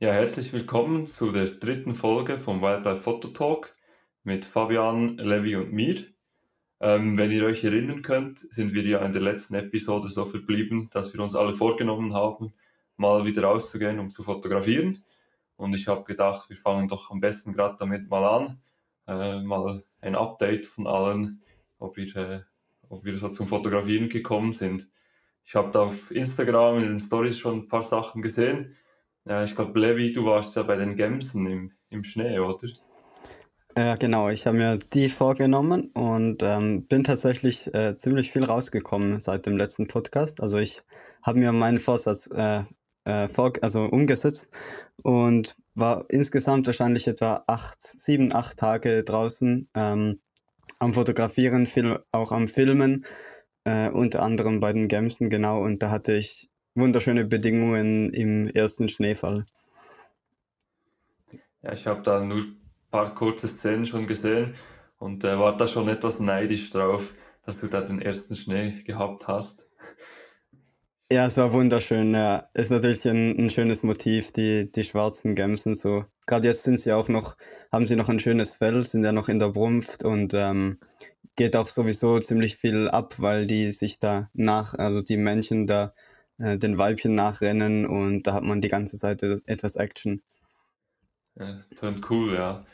Ja, herzlich willkommen zu der dritten Folge vom Wildlife Photo Talk mit Fabian, Levi und mir. Ähm, wenn ihr euch erinnern könnt, sind wir ja in der letzten Episode so verblieben, dass wir uns alle vorgenommen haben, mal wieder rauszugehen, um zu fotografieren. Und ich habe gedacht, wir fangen doch am besten gerade damit mal an. Äh, mal ein Update von allen, ob wir, äh, ob wir so zum Fotografieren gekommen sind. Ich habe da auf Instagram in den Stories schon ein paar Sachen gesehen. Ja, ich glaube, Levi, du warst ja bei den Gemsen im, im Schnee, oder? Ja, genau. Ich habe mir die vorgenommen und ähm, bin tatsächlich äh, ziemlich viel rausgekommen seit dem letzten Podcast. Also ich habe mir meinen Vorsatz äh, äh, vor, also umgesetzt und war insgesamt wahrscheinlich etwa acht, sieben, acht Tage draußen ähm, am Fotografieren, viel auch am Filmen äh, unter anderem bei den Gemsen, genau. Und da hatte ich wunderschöne Bedingungen im ersten Schneefall. Ja, ich habe da nur ein paar kurze Szenen schon gesehen und äh, war da schon etwas neidisch drauf, dass du da den ersten Schnee gehabt hast. Ja, es war wunderschön. Ja, ist natürlich ein, ein schönes Motiv, die, die schwarzen Gemsen so. Gerade jetzt sind sie auch noch, haben sie noch ein schönes Fell, sind ja noch in der Brunft und ähm, geht auch sowieso ziemlich viel ab, weil die sich da nach, also die Männchen da äh, den Weibchen nachrennen und da hat man die ganze Zeit etwas Action. Ja, tönt cool, ja.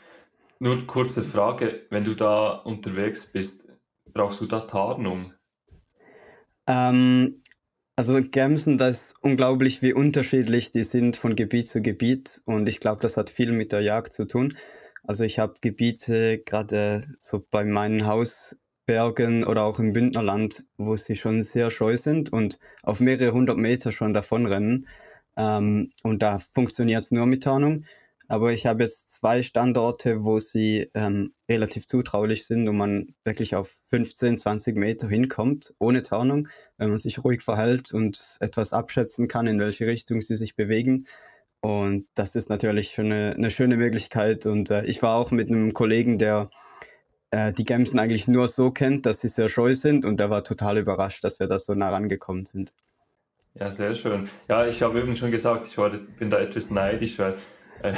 Nur kurze Frage, wenn du da unterwegs bist, brauchst du da Tarnung? Ähm, also Gemsen, das ist unglaublich, wie unterschiedlich die sind von Gebiet zu Gebiet und ich glaube, das hat viel mit der Jagd zu tun. Also ich habe Gebiete, gerade so bei meinen Hausbergen oder auch im Bündnerland, wo sie schon sehr scheu sind und auf mehrere hundert Meter schon davonrennen. Ähm, und da funktioniert es nur mit Tarnung. Aber ich habe jetzt zwei Standorte, wo sie ähm, relativ zutraulich sind und man wirklich auf 15, 20 Meter hinkommt, ohne Tarnung, wenn man sich ruhig verhält und etwas abschätzen kann, in welche Richtung sie sich bewegen. Und das ist natürlich schon eine, eine schöne Möglichkeit. Und äh, ich war auch mit einem Kollegen, der äh, die Gemsen eigentlich nur so kennt, dass sie sehr scheu sind. Und der war total überrascht, dass wir da so nah rangekommen sind. Ja, sehr schön. Ja, ich habe eben schon gesagt, ich war, bin da etwas neidisch, weil äh,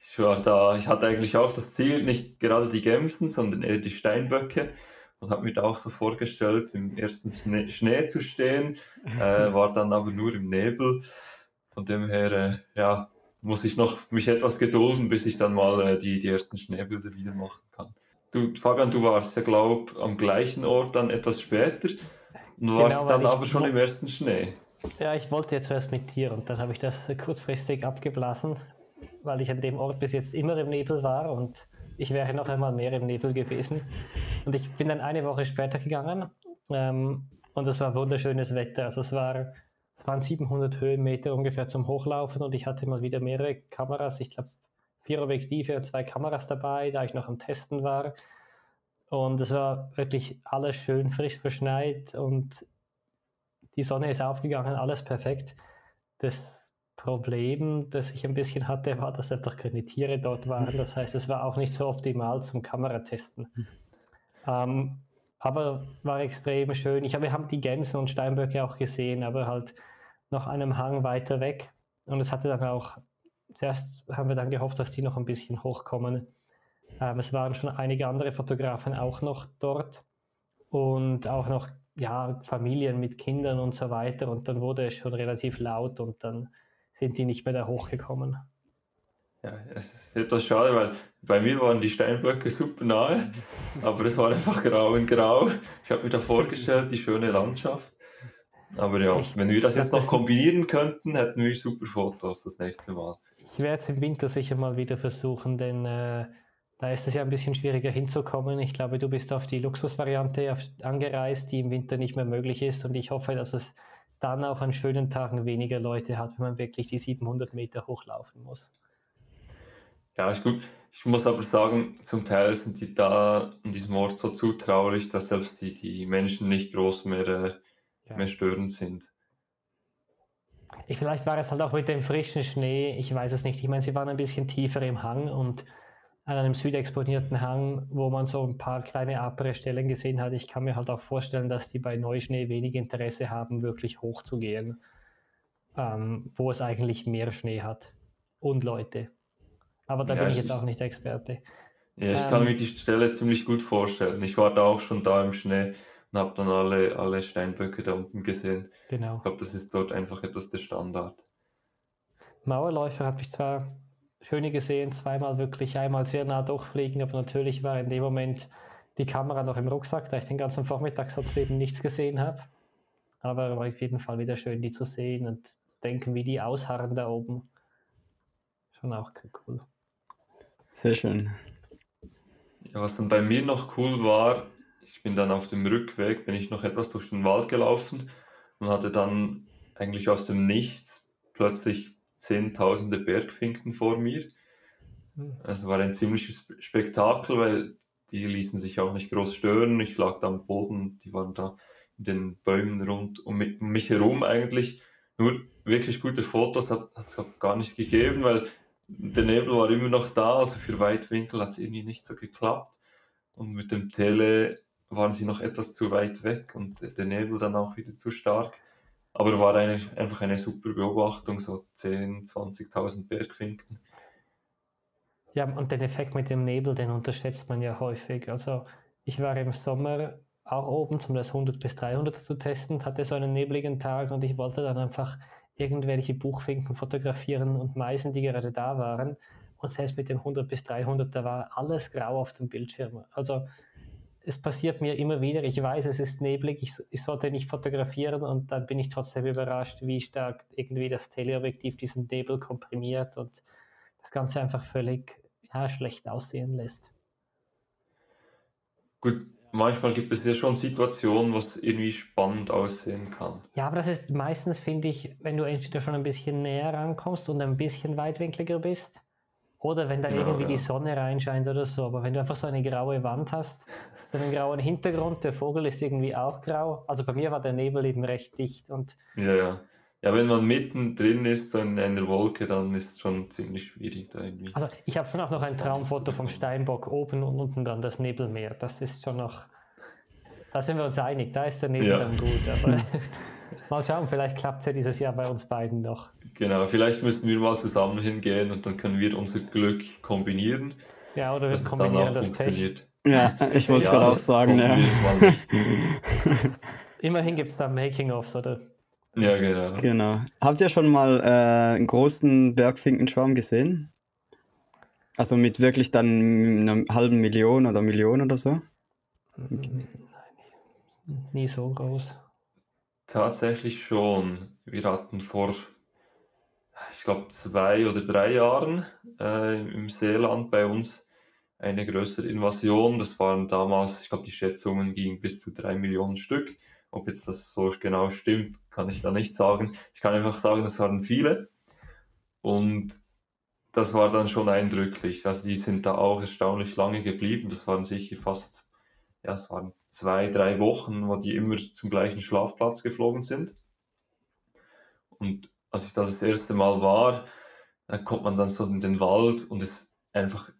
ich war da, ich hatte eigentlich auch das Ziel, nicht gerade die Gemsen, sondern eher die Steinböcke und habe mir da auch so vorgestellt, im ersten Schnee, Schnee zu stehen, äh, war dann aber nur im Nebel. Von dem her, äh, ja, muss ich noch mich etwas gedulden, bis ich dann mal äh, die, die ersten Schneebilder wieder machen kann. Du, Fabian, du warst ja, glaube ich, am gleichen Ort dann etwas später und genau, warst dann aber schon im ersten Schnee. Ja, ich wollte jetzt erst mit dir und dann habe ich das kurzfristig abgeblasen, weil ich an dem Ort bis jetzt immer im Nebel war und ich wäre noch einmal mehr im Nebel gewesen. Und ich bin dann eine Woche später gegangen ähm, und es war wunderschönes Wetter. Also es war es waren 700 Höhenmeter ungefähr zum Hochlaufen und ich hatte mal wieder mehrere Kameras. Ich glaube, vier Objektive und zwei Kameras dabei, da ich noch am Testen war. Und es war wirklich alles schön frisch verschneit und die Sonne ist aufgegangen, alles perfekt. Das Problem, das ich ein bisschen hatte, war, dass einfach keine Tiere dort waren. Das heißt, es war auch nicht so optimal zum Kameratesten. Hm. Ähm, aber war extrem schön. Ich habe, wir haben die Gänse und Steinböcke auch gesehen, aber halt noch einem Hang weiter weg. Und es hatte dann auch, zuerst haben wir dann gehofft, dass die noch ein bisschen hochkommen. Ähm, es waren schon einige andere Fotografen auch noch dort und auch noch ja, Familien mit Kindern und so weiter. Und dann wurde es schon relativ laut und dann sind die nicht mehr da hochgekommen. Ja, es ist etwas schade, weil bei mir waren die Steinböcke super nahe, aber es war einfach grau in grau. Ich habe mir da vorgestellt, die schöne Landschaft. Aber ja, ich, wenn wir das jetzt noch kombinieren könnten, hätten wir super Fotos das nächste Mal. Ich werde es im Winter sicher mal wieder versuchen, denn äh, da ist es ja ein bisschen schwieriger hinzukommen. Ich glaube, du bist auf die Luxusvariante angereist, die im Winter nicht mehr möglich ist. Und ich hoffe, dass es dann auch an schönen Tagen weniger Leute hat, wenn man wirklich die 700 Meter hochlaufen muss. Ja, ist gut. Ich muss aber sagen, zum Teil sind die da in diesem Ort so zutraulich, dass selbst die, die Menschen nicht groß mehr, äh, ja. mehr störend sind. Ich, vielleicht war es halt auch mit dem frischen Schnee, ich weiß es nicht. Ich meine, sie waren ein bisschen tiefer im Hang und an einem südexponierten Hang, wo man so ein paar kleine apere Stellen gesehen hat. Ich kann mir halt auch vorstellen, dass die bei Neuschnee wenig Interesse haben, wirklich hoch zu gehen, ähm, wo es eigentlich mehr Schnee hat. und Leute. Aber da Ja, bin ich jetzt auch nicht Experte. Ja, ich kann Ähm. mir die Stelle ziemlich gut vorstellen. Ich war da auch schon da im Schnee und habe dann alle, alle Steinböcke da unten gesehen. Genau. Ich glaube, das ist dort einfach etwas der Standard. Mauerläufer habe ich zwar schöne gesehen, zweimal wirklich, einmal sehr nah durchfliegen, aber natürlich war in dem Moment die Kamera noch im Rucksack, da ich den ganzen Vormittag sonst eben nichts gesehen habe. Aber war auf jeden Fall wieder schön, die zu sehen und zu denken, wie die ausharren da oben. Schon auch cool. Sehr schön. Ja, was dann bei mir noch cool war, ich bin dann auf dem Rückweg, bin ich noch etwas durch den Wald gelaufen und hatte dann eigentlich aus dem Nichts plötzlich zehntausende Bergfinken vor mir. Hm. Es war ein ziemliches Spe- Spektakel, weil die ließen sich auch nicht groß stören. Ich lag da am Boden, die waren da in den Bäumen rund um um mich herum eigentlich. Nur wirklich gute Fotos hat es gar nicht gegeben, weil der Nebel war immer noch da, also für Weitwinkel hat es irgendwie nicht so geklappt. Und mit dem Tele waren sie noch etwas zu weit weg und der Nebel dann auch wieder zu stark. Aber war eine, einfach eine super Beobachtung, so 10.000, 20.000 Bergfinken. Ja, und den Effekt mit dem Nebel, den unterschätzt man ja häufig. Also ich war im Sommer auch oben, um das 100 bis 300 zu testen, hatte so einen nebligen Tag und ich wollte dann einfach irgendwelche Buchfinken fotografieren und Meisen, die gerade da waren. Und selbst mit dem 100 bis 300, da war alles grau auf dem Bildschirm. Also es passiert mir immer wieder, ich weiß, es ist neblig, ich, ich sollte nicht fotografieren und dann bin ich trotzdem überrascht, wie stark irgendwie das Teleobjektiv diesen Nebel komprimiert und das Ganze einfach völlig ja, schlecht aussehen lässt. Gut, manchmal gibt es ja schon Situationen, was irgendwie spannend aussehen kann. Ja, aber das ist meistens, finde ich, wenn du entweder schon ein bisschen näher rankommst und ein bisschen weitwinkliger bist, oder wenn da Genau, irgendwie ja. die Sonne reinscheint oder so. Aber wenn du einfach so eine graue Wand hast, so einen grauen Hintergrund, der Vogel ist irgendwie auch grau. Also bei mir war der Nebel eben recht dicht und Ja, ja. Ja, wenn man mittendrin ist, so in einer Wolke, dann ist es schon ziemlich schwierig da irgendwie. also ich habe schon auch noch ein Traumfoto vom. Steinbock oben und unten dann das Nebelmeer. Das ist schon noch, da sind wir uns einig, da ist der Nebel Ja. dann gut. Aber mal schauen, vielleicht klappt es ja dieses Jahr bei uns beiden noch. Genau, vielleicht müssen wir mal zusammen hingehen und dann können wir unser Glück kombinieren, Ja, oder wir dass es dann kombinieren auch das Pech. funktioniert. Ja, ich wollte es Ja, gerade auch sagen. Ja. Immerhin gibt es da Making-ofs, oder? Ja, genau. Genau. Habt ihr schon mal äh, einen großen Bergfinkenschwarm gesehen? Also mit wirklich dann einer halben Million oder Million oder so? Nein, nie so groß. Tatsächlich schon. Wir hatten vor, ich glaube, zwei oder drei Jahren äh, im Seeland bei uns eine größere Invasion. Das waren damals, ich glaube, die Schätzungen gingen bis zu drei Millionen Stück. Ob jetzt das so genau stimmt, kann ich da nicht sagen. Ich kann einfach sagen, es waren viele. Und das war dann schon eindrücklich. Also die sind da auch erstaunlich lange geblieben. Das waren sicher fast, ja, es waren zwei, drei Wochen, wo die immer zum gleichen Schlafplatz geflogen sind. Und als ich das das erste Mal war, da kommt man dann so in den Wald und es ist einfach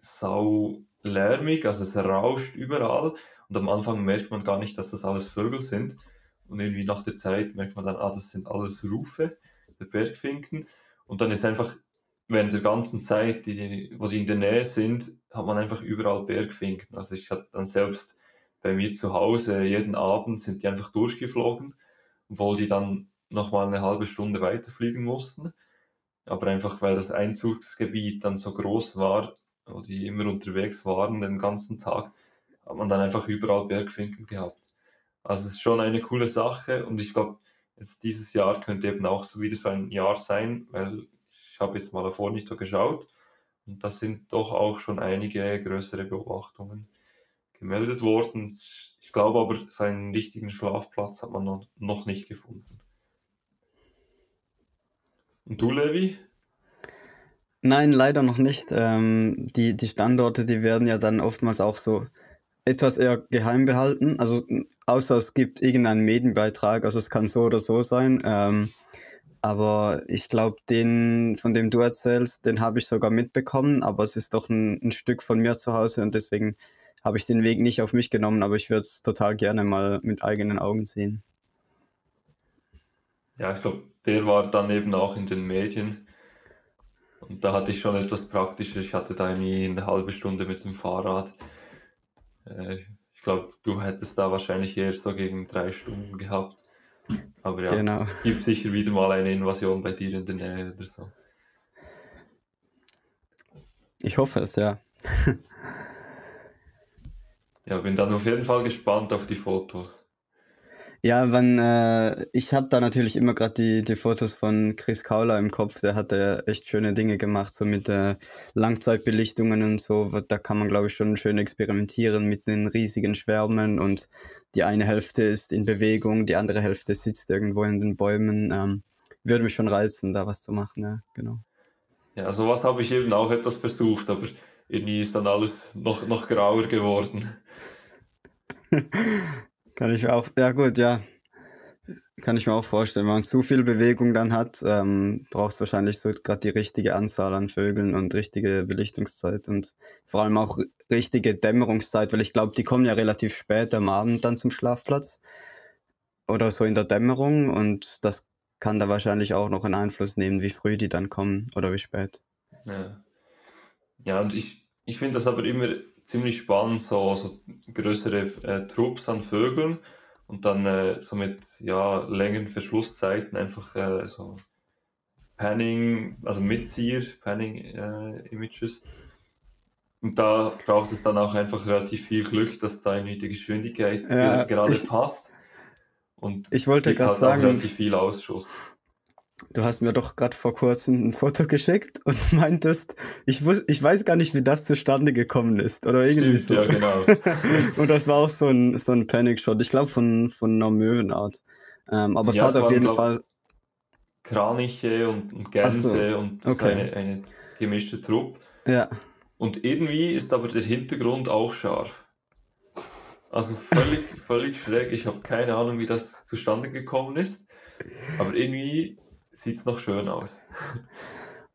sau lärmig, also es rauscht überall. Und am Anfang merkt man gar nicht, dass das alles Vögel sind. Und irgendwie nach der Zeit merkt man dann, ah, das sind alles Rufe der Bergfinken. Und dann ist einfach während der ganzen Zeit, die, wo die in der Nähe sind, hat man einfach überall Bergfinken. Also ich hatte dann selbst bei mir zu Hause, jeden Abend sind die einfach durchgeflogen, obwohl die dann nochmal eine halbe Stunde weiterfliegen mussten. Aber einfach, weil das Einzugsgebiet dann so groß war, wo die immer unterwegs waren den ganzen Tag, hat man dann einfach überall Bergfinken gehabt. Also es ist schon eine coole Sache und ich glaube, dieses Jahr könnte eben auch so wieder so ein Jahr sein, weil ich habe jetzt mal auf Ornito geschaut und da sind doch auch schon einige größere Beobachtungen gemeldet worden. Ich glaube aber, seinen richtigen Schlafplatz hat man noch nicht gefunden. Und du, Levi? Nein, leider noch nicht. Ähm, die, die Standorte, die werden ja dann oftmals auch so etwas eher geheim behalten. Also außer es gibt irgendeinen Medienbeitrag, also es kann so oder so sein. Ähm, aber ich glaube, den, von dem du erzählst, den habe ich sogar mitbekommen, aber es ist doch ein, ein Stück von mir zu Hause und deswegen habe ich den Weg nicht auf mich genommen, aber ich würde es total gerne mal mit eigenen Augen sehen. Ja, ich glaube, der war dann eben auch in den Medien. Und da hatte ich schon etwas praktischer. Ich hatte da nie eine halbe Stunde mit dem Fahrrad. Äh, ich glaube, du hättest da wahrscheinlich eher so gegen drei Stunden gehabt. Aber ja, genau. gibt sicher wieder mal eine Invasion bei dir in der Nähe oder so. Ich hoffe es, ja. ja, bin dann auf jeden Fall gespannt auf die Fotos. Ja, wenn, äh, ich habe da natürlich immer gerade die, die Fotos von Chris Kauler im Kopf. Der hat ja echt schöne Dinge gemacht, so mit äh, Langzeitbelichtungen und so. Da kann man, glaube ich, schon schön experimentieren mit den riesigen Schwärmen und die eine Hälfte ist in Bewegung, die andere Hälfte sitzt irgendwo in den Bäumen. Ähm, würde mich schon reizen, da was zu machen, ja, genau. Ja, sowas habe ich eben auch etwas versucht, aber irgendwie ist dann alles noch, noch grauer geworden. Kann ich auch, ja gut, ja. Kann ich mir auch vorstellen. Wenn man zu viel Bewegung dann hat, ähm, braucht es wahrscheinlich so gerade die richtige Anzahl an Vögeln und richtige Belichtungszeit und vor allem auch richtige Dämmerungszeit, weil ich glaube, die kommen ja relativ spät am Abend dann zum Schlafplatz oder so in der Dämmerung und das kann da wahrscheinlich auch noch einen Einfluss nehmen, wie früh die dann kommen oder wie spät. Ja, ja und ich, ich finde das aber immer ziemlich spannend, so, so größere äh, Trupps an Vögeln und dann äh, so mit ja, längeren Verschlusszeiten einfach äh, so Panning, also Mitzieher, Panning-Images. Äh, und da braucht es dann auch einfach relativ viel Glück, dass da irgendwie die Geschwindigkeit ja, gerade ich, passt. Und ich wollte gerade halt sagen, relativ viel Ausschuss. Du hast mir doch gerade vor kurzem ein Foto geschickt und meintest, ich, wus ich weiß gar nicht, wie das zustande gekommen ist. Oder irgendwie Stimmt, so. Ja, genau. und das war auch so ein, so ein Panic-Shot. Ich glaube von, von einer Möwenart. Ähm, aber ja, es hat auf jeden Fall. Kraniche und, und Gänse so, und okay. eine, eine gemischte Truppe. Ja. Und irgendwie ist aber der Hintergrund auch scharf. Also völlig, völlig schräg. Ich habe keine Ahnung, wie das zustande gekommen ist. Aber irgendwie sieht es noch schön aus.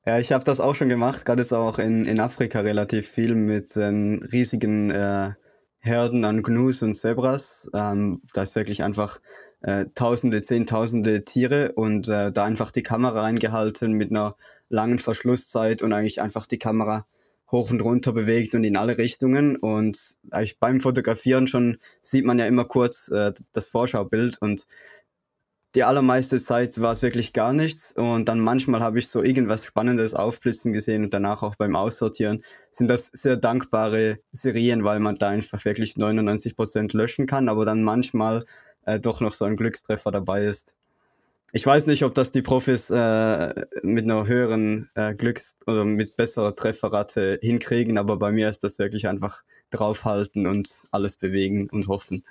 Ja, ich habe das auch schon gemacht, gerade jetzt auch in, in Afrika relativ viel mit ähm, riesigen äh, Herden an Gnus und Zebras. Ähm, da ist wirklich einfach äh, tausende, zehntausende Tiere und äh, da einfach die Kamera reingehalten mit einer langen Verschlusszeit und eigentlich einfach die Kamera hoch und runter bewegt und in alle Richtungen. Und eigentlich beim Fotografieren schon sieht man ja immer kurz äh, das Vorschaubild und die allermeiste Zeit war es wirklich gar nichts und dann manchmal habe ich so irgendwas Spannendes aufblitzen gesehen und danach auch beim Aussortieren sind das sehr dankbare Serien, weil man da einfach wirklich 99 Prozent löschen kann, aber dann manchmal äh, doch noch so ein Glückstreffer dabei ist. Ich weiß nicht, ob das die Profis äh, mit einer höheren äh, Glücks- oder mit besserer Trefferrate hinkriegen, aber bei mir ist das wirklich einfach draufhalten und alles bewegen und hoffen.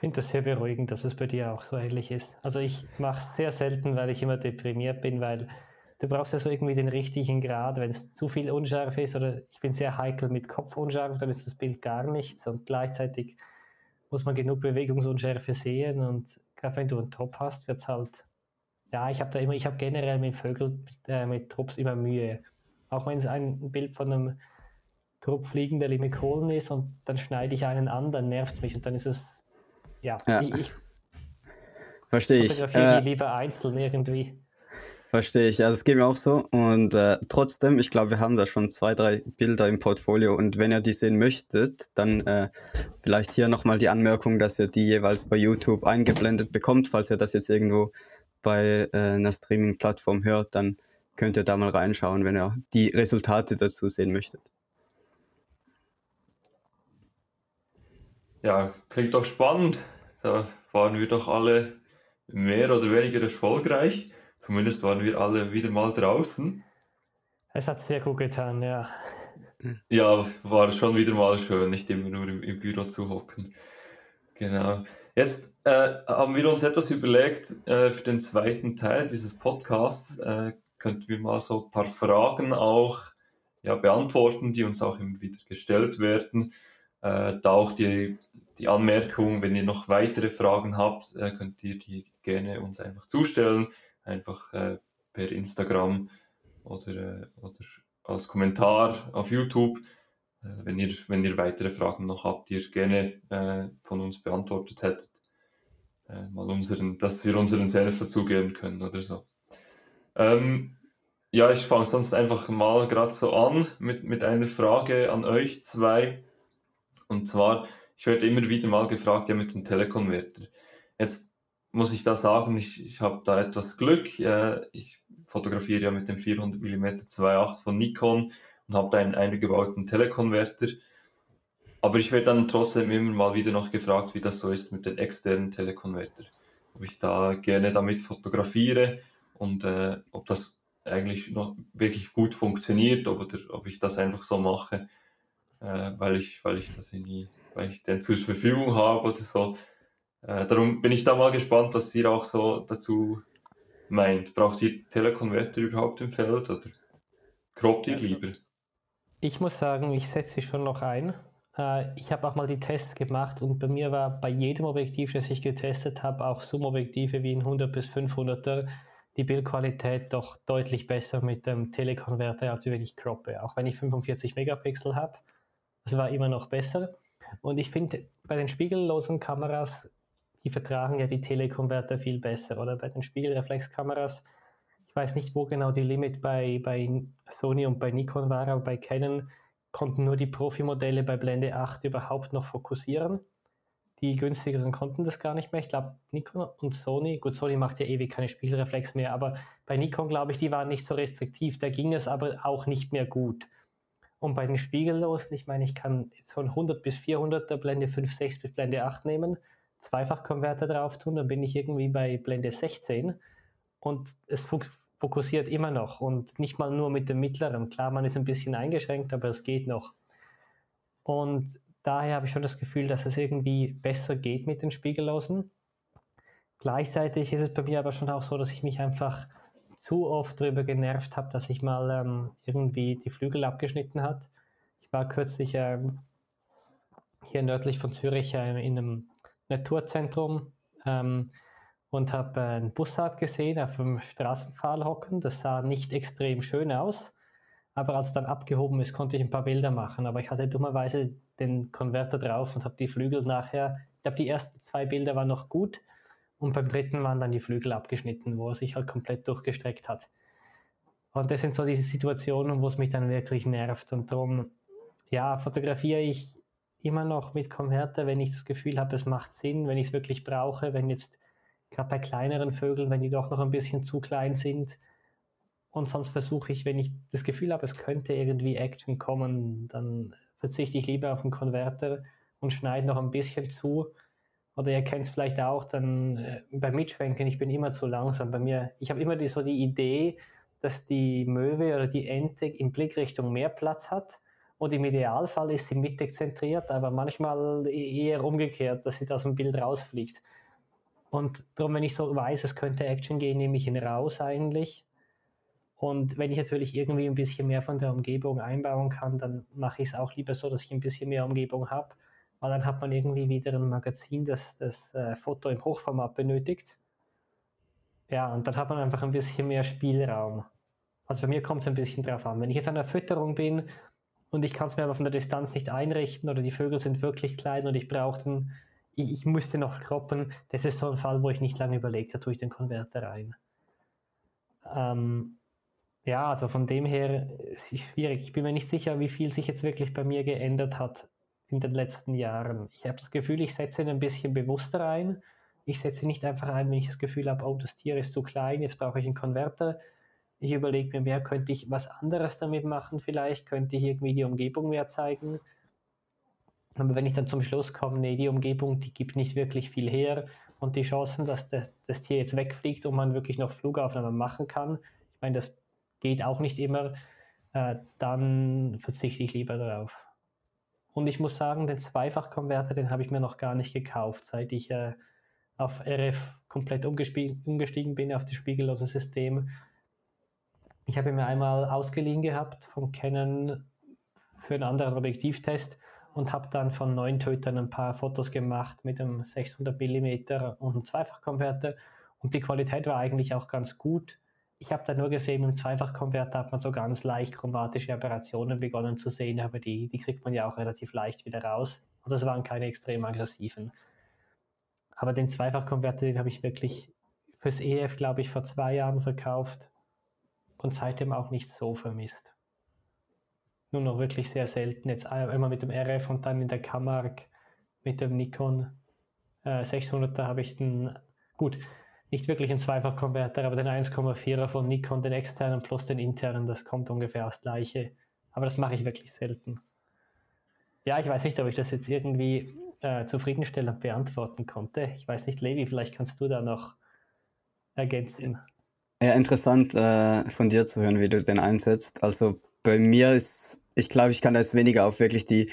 Ich finde das sehr beruhigend, dass es bei dir auch so ähnlich ist. Also ich mache es sehr selten, weil ich immer deprimiert bin, weil du brauchst ja so irgendwie den richtigen Grad. Wenn es zu viel unscharf ist oder ich bin sehr heikel mit Kopfunscharf, dann ist das Bild gar nichts und gleichzeitig muss man genug Bewegungsunschärfe sehen und gerade wenn du einen Top hast, wird es halt, ja, ich habe da immer, ich habe generell mit Vögeln, äh, mit Trupps immer Mühe. Auch wenn es ein Bild von einem Trupp fliegender Limikolen ist und dann schneide ich einen an, dann nervt es mich und dann ist es ja, ja. ich, ich verstehe ich. Äh, lieber einzeln irgendwie. Verstehe ich, ja, das geht mir auch so. Und äh, trotzdem, ich glaube, wir haben da schon zwei, drei Bilder im Portfolio. Und wenn ihr die sehen möchtet, dann äh, vielleicht hier nochmal die Anmerkung, dass ihr die jeweils bei YouTube eingeblendet bekommt. Falls ihr das jetzt irgendwo bei äh, einer Streaming-Plattform hört, dann könnt ihr da mal reinschauen, wenn ihr die Resultate dazu sehen möchtet. Ja, klingt doch spannend. Da waren wir doch alle mehr oder weniger erfolgreich. Zumindest waren wir alle wieder mal draußen. Es hat sehr gut getan, ja. Ja, war schon wieder mal schön, nicht immer nur im, im Büro zu hocken. Genau. Jetzt äh, haben wir uns etwas überlegt äh, für den zweiten Teil dieses Podcasts. Äh, könnten wir mal so ein paar Fragen auch ja, beantworten, die uns auch immer wieder gestellt werden. Äh, da auch die die Anmerkung, wenn ihr noch weitere Fragen habt, äh, könnt ihr die gerne uns einfach zustellen, einfach äh, per Instagram oder, äh, oder als Kommentar auf YouTube. Äh, wenn, ihr, wenn ihr weitere Fragen noch habt, die ihr gerne äh, von uns beantwortet hättet, mal unseren, dass wir unseren Senf dazugeben können oder so. Ähm, ja, ich fange sonst einfach mal gerade so an mit, mit einer Frage an euch zwei. Und zwar, ich werde immer wieder mal gefragt, ja, mit dem Telekonverter. Jetzt muss ich da sagen, ich, ich habe da etwas Glück. Äh, ich fotografiere ja mit dem 400 mm 2.8 von Nikon und habe da einen eingebauten Telekonverter. Aber ich werde dann trotzdem immer mal wieder noch gefragt, wie das so ist mit den externen Telekonverter. Ob ich da gerne damit fotografiere und äh, ob das eigentlich noch wirklich gut funktioniert oder ob ich das einfach so mache, äh, weil, ich, weil ich das irgendwie, weil ich den zur Verfügung habe oder so. Äh, darum bin ich da mal gespannt, was ihr auch so dazu meint. Braucht ihr Telekonverter überhaupt im Feld oder kroppt ihr lieber? Ich muss sagen, ich setze sie schon noch ein. Äh, ich habe auch mal die Tests gemacht und bei mir war bei jedem Objektiv, das ich getestet habe, auch Zoom-Objektive wie ein 100 bis 500er, die Bildqualität doch deutlich besser mit dem Telekonverter, als wenn ich croppe. Auch wenn ich 45 Megapixel habe, das war immer noch besser. Und ich finde, bei den spiegellosen Kameras, die vertragen ja die Telekonverter viel besser. Oder bei den Spiegelreflexkameras, ich weiß nicht, wo genau die Limit bei, bei Sony und bei Nikon war, aber bei Canon konnten nur die Profi-Modelle bei Blende 8 überhaupt noch fokussieren. Die günstigeren konnten das gar nicht mehr. Ich glaube, Nikon und Sony, gut, Sony macht ja ewig keine Spiegelreflex mehr, aber bei Nikon, glaube ich, die waren nicht so restriktiv. Da ging es aber auch nicht mehr gut. Und bei den Spiegellosen, ich meine, ich kann so ein 100 bis 400er Blende 5, 6 bis Blende 8 nehmen, Zweifachkonverter drauf tun, dann bin ich irgendwie bei Blende 16 und es fokussiert immer noch und nicht mal nur mit dem mittleren. Klar, man ist ein bisschen eingeschränkt, aber es geht noch. Und daher habe ich schon das Gefühl, dass es irgendwie besser geht mit den Spiegellosen. Gleichzeitig ist es bei mir aber schon auch so, dass ich mich einfach zu oft darüber genervt habe, dass ich mal ähm, irgendwie die Flügel abgeschnitten hat. Ich war kürzlich ähm, hier nördlich von Zürich äh, in einem Naturzentrum ähm, und habe äh, einen Bussard gesehen auf dem Straßenpfahl hocken. Das sah nicht extrem schön aus, aber als es dann abgehoben ist, konnte ich ein paar Bilder machen. Aber ich hatte dummerweise den Konverter drauf und habe die Flügel nachher, ich glaube, die ersten zwei Bilder waren noch gut und beim dritten waren dann die Flügel abgeschnitten, wo er sich halt komplett durchgestreckt hat. Und das sind so diese Situationen, wo es mich dann wirklich nervt. Und darum, ja, fotografiere ich immer noch mit Konverter, wenn ich das Gefühl habe, es macht Sinn, wenn ich es wirklich brauche, wenn jetzt gerade bei kleineren Vögeln, wenn die doch noch ein bisschen zu klein sind. Und sonst versuche ich, wenn ich das Gefühl habe, es könnte irgendwie Action kommen, dann verzichte ich lieber auf einen Konverter und schneide noch ein bisschen zu. Oder ihr kennt es vielleicht auch dann äh, beim Mitschwenken, ich bin immer zu langsam. Bei mir, ich habe immer die, so die Idee, dass die Möwe oder die Ente in Blickrichtung mehr Platz hat. Und im Idealfall ist sie mittig zentriert, aber manchmal e-, eher umgekehrt, dass sie aus dem Bild rausfliegt. Und darum, wenn ich so weiß, es könnte Action gehen, nehme ich ihn raus eigentlich und wenn ich natürlich irgendwie ein bisschen mehr von der Umgebung einbauen kann, dann mache ich es auch lieber so, dass ich ein bisschen mehr Umgebung habe, weil dann hat man irgendwie wieder ein Magazin, das das äh, Foto im Hochformat benötigt. Ja, und dann hat man einfach ein bisschen mehr Spielraum. Also bei mir kommt es ein bisschen drauf an. Wenn ich jetzt an der Fütterung bin und ich kann es mir aber von der Distanz nicht einrichten oder die Vögel sind wirklich klein und ich brauche den, ich, ich musste noch kroppen, das ist so ein Fall, wo ich nicht lange überlege, da tue ich den Konverter rein. Ähm, ja, also von dem her ist es schwierig. Ich bin mir nicht sicher, wie viel sich jetzt wirklich bei mir geändert hat in den letzten Jahren. Ich habe das Gefühl, ich setze ihn ein bisschen bewusster ein. Ich setze nicht einfach ein, wenn ich das Gefühl habe, oh, das Tier ist zu klein, jetzt brauche ich einen Konverter. Ich überlege mir mehr, könnte ich was anderes damit machen vielleicht? Könnte ich irgendwie die Umgebung mehr zeigen? Aber wenn ich dann zum Schluss komme, nee, die Umgebung, die gibt nicht wirklich viel her und die Chancen, dass das, das Tier jetzt wegfliegt und man wirklich noch Flugaufnahmen machen kann, ich meine, das geht auch nicht immer, äh, dann verzichte ich lieber darauf. Und ich muss sagen, den Zweifachkonverter, den habe ich mir noch gar nicht gekauft, seit ich äh, auf RF komplett umgestiegen bin, auf das spiegellose System. Ich habe mir einmal ausgeliehen gehabt von Canon für einen anderen Objektivtest und habe dann von neun Tötern ein paar Fotos gemacht mit einem 600 mm und einem Zweifachkonverter. Und die Qualität war eigentlich auch ganz gut ich habe da nur gesehen, im Zweifachkonverter hat man so ganz leicht chromatische Aberrationen begonnen zu sehen, aber die, die kriegt man ja auch relativ leicht wieder raus. Und das waren keine extrem aggressiven. Aber den Zweifachkonverter, den habe ich wirklich fürs EF, glaube ich, vor zwei Jahren verkauft. und seitdem auch nicht so vermisst. Nur noch wirklich sehr selten. Jetzt immer mit dem RF und dann in der Camargue mit dem Nikon äh, 600er habe ich den, gut, nicht wirklich einen Zweifachkonverter, aber den 1,4er von Nikon, den externen plus den internen, das kommt ungefähr das gleiche. Aber das mache ich wirklich selten. Ja, ich weiß nicht, ob ich das jetzt irgendwie äh, zufriedenstellend beantworten konnte. Ich weiß nicht, Levi, vielleicht kannst du da noch ergänzen. Ja, interessant äh, von dir zu hören, wie du den einsetzt. Also bei mir ist, ich glaube, ich kann da jetzt weniger auf wirklich die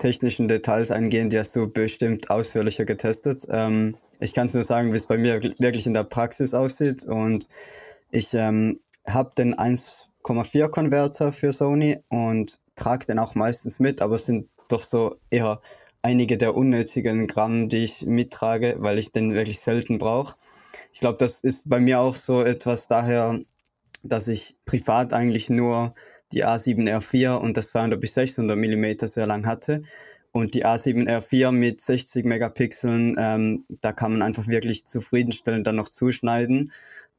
technischen Details eingehen, die hast du bestimmt ausführlicher getestet. Ähm, ich kann nur sagen, wie es bei mir wirklich in der Praxis aussieht. Und ich ähm, habe den 1,4 Konverter für Sony und trage den auch meistens mit, aber es sind doch so eher einige der unnötigen Gramm, die ich mittrage, weil ich den wirklich selten brauche. Ich glaube, das ist bei mir auch so etwas daher, dass ich privat eigentlich nur die A7R4 und das 200 bis 600 mm sehr lang hatte. Und die A7R4 mit 60 Megapixeln, ähm, da kann man einfach wirklich zufriedenstellend dann noch zuschneiden.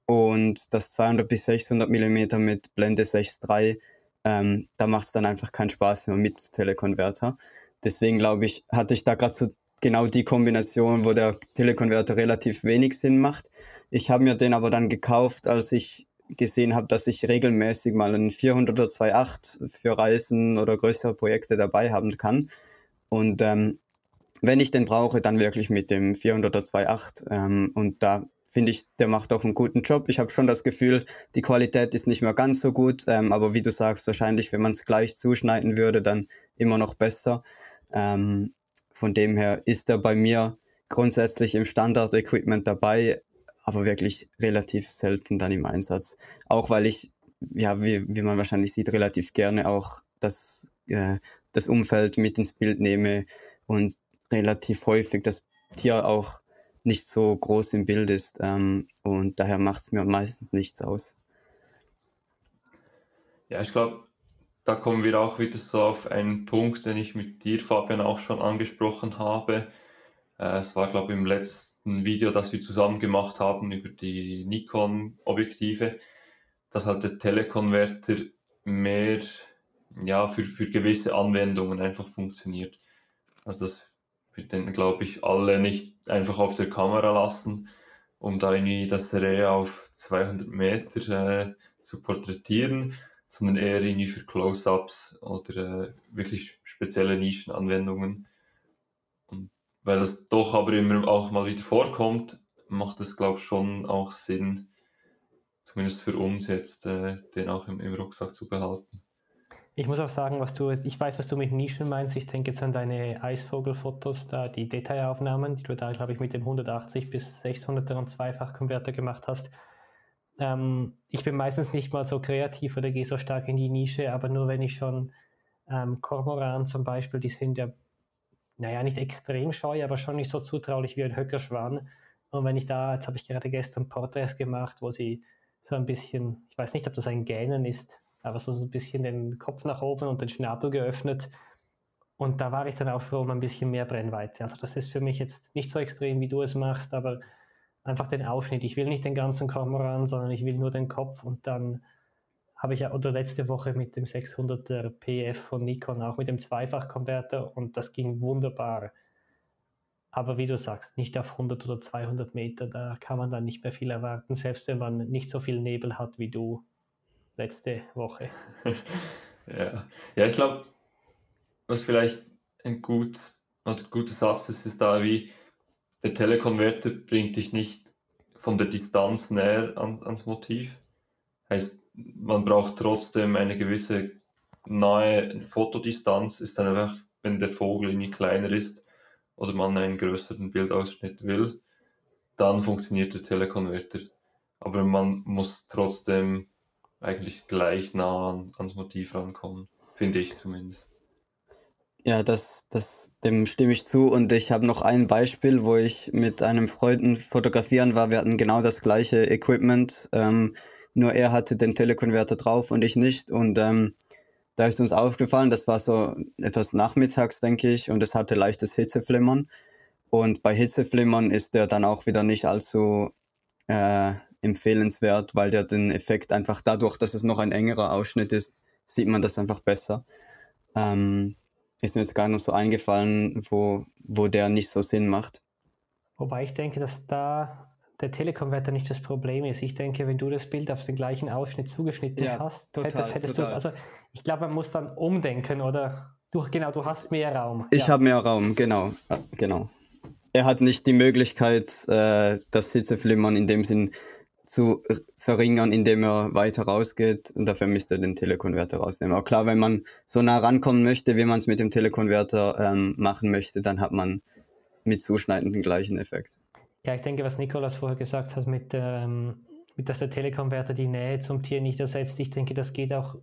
Und das 200 bis 600 mm mit Blende 6.3, ähm, da macht es dann einfach keinen Spaß mehr mit Telekonverter. Deswegen glaube ich, hatte ich da gerade so genau die Kombination, wo der Telekonverter relativ wenig Sinn macht. Ich habe mir den aber dann gekauft, als ich gesehen habe, dass ich regelmäßig mal einen 400er 2.8 für Reisen oder größere Projekte dabei haben kann. Und ähm, wenn ich den brauche, dann wirklich mit dem 400er 2.8. Ähm, und da finde ich, der macht auch einen guten Job. Ich habe schon das Gefühl, die Qualität ist nicht mehr ganz so gut, ähm, aber wie du sagst, wahrscheinlich, wenn man es gleich zuschneiden würde, dann immer noch besser. Ähm, von dem her ist er bei mir grundsätzlich im Standard-Equipment dabei aber wirklich relativ selten dann im Einsatz. Auch weil ich, ja, wie, wie man wahrscheinlich sieht, relativ gerne auch das, äh, das Umfeld mit ins Bild nehme und relativ häufig das Tier auch nicht so groß im Bild ist. Ähm, und daher macht es mir meistens nichts aus. Ja, ich glaube, da kommen wir auch wieder so auf einen Punkt, den ich mit dir, Fabian, auch schon angesprochen habe. Äh, es war, glaube ich, im letzten ein Video, das wir zusammen gemacht haben über die Nikon-Objektive, dass halt der Telekonverter mehr ja, für, für gewisse Anwendungen einfach funktioniert. Also das wird dann, glaube ich, alle nicht einfach auf der Kamera lassen, um da irgendwie das Reh auf 200 Meter äh, zu porträtieren, sondern eher irgendwie für Close-Ups oder äh, wirklich spezielle Nischenanwendungen weil das doch aber immer auch mal wieder vorkommt, macht es, glaube ich, schon auch Sinn, zumindest für uns jetzt, äh, den auch im, im, Rucksack zu behalten. Ich muss auch sagen, was du, ich weiß, was du mit Nischen meinst. Ich denke jetzt an deine Eisvogelfotos, da die Detailaufnahmen, die du da, glaube ich, mit dem 180 bis 600er und Zweifachkonverter gemacht hast. Ähm, ich bin meistens nicht mal so kreativ oder gehe so stark in die Nische, aber nur wenn ich schon ähm, Kormoran zum Beispiel, die sind ja naja, nicht extrem scheu, aber schon nicht so zutraulich wie ein Höckerschwan. Und wenn ich da, jetzt habe ich gerade gestern Porträts gemacht, wo sie so ein bisschen, ich weiß nicht, ob das ein Gähnen ist, aber so ein bisschen den Kopf nach oben und den Schnabel geöffnet. Und da war ich dann auch froh um ein bisschen mehr Brennweite. Also das ist für mich jetzt nicht so extrem, wie du es machst, aber einfach den Aufschnitt. Ich will nicht den ganzen Kormoran, sondern ich will nur den Kopf und dann habe ich ja, oder letzte Woche mit dem 600er PF von Nikon, auch mit dem Zweifachkonverter und das ging wunderbar. Aber wie du sagst, nicht auf 100 oder 200 Meter, da kann man dann nicht mehr viel erwarten, selbst wenn man nicht so viel Nebel hat wie du letzte Woche. ja. ja, ich glaube, was vielleicht ein gut, ein guter Satz ist, ist da wie, der Telekonverter bringt dich nicht von der Distanz näher an, ans Motiv. Heißt, man braucht trotzdem eine gewisse nahe Fotodistanz, ist dann einfach, wenn der Vogel irgendwie kleiner ist oder man einen größeren Bildausschnitt will, dann funktioniert der Telekonverter. Aber man muss trotzdem eigentlich gleich nah an, ans Motiv rankommen, finde ich zumindest. Ja, das, das, dem stimme ich zu. Und ich habe noch ein Beispiel, wo ich mit einem Freunden fotografieren war. Wir hatten genau das gleiche Equipment. Ähm, nur er hatte den Telekonverter drauf und ich nicht. Und ähm, da ist uns aufgefallen, das war so etwas nachmittags, denke ich, und es hatte leichtes Hitzeflimmern. Und bei Hitzeflimmern ist der dann auch wieder nicht allzu, äh, empfehlenswert, weil der den Effekt einfach dadurch, dass es noch ein engerer Ausschnitt ist, sieht man das einfach besser. Ähm, ist mir jetzt gar nicht so eingefallen, wo, wo der nicht so Sinn macht. Wobei ich denke, dass da der Telekonverter nicht das Problem ist. Ich denke, wenn du das Bild auf den gleichen Ausschnitt zugeschnitten ja, hast, total, hättest, hättest du also ich glaube, man muss dann umdenken oder du, genau, du hast mehr Raum. Ich ja. habe mehr Raum, genau, genau. Er hat nicht die Möglichkeit, äh, das Sitzeflimmern in dem Sinn zu verringern, indem er weiter rausgeht. Und dafür müsste er den Telekonverter rausnehmen. Aber klar, wenn man so nah rankommen möchte, wie man es mit dem Telekonverter ähm, machen möchte, dann hat man mit Zuschneiden den gleichen Effekt. Ja, ich denke, was Nikolas vorher gesagt hat, mit, ähm, mit dass der Telekonverter die Nähe zum Tier nicht ersetzt, ich denke, das geht auch,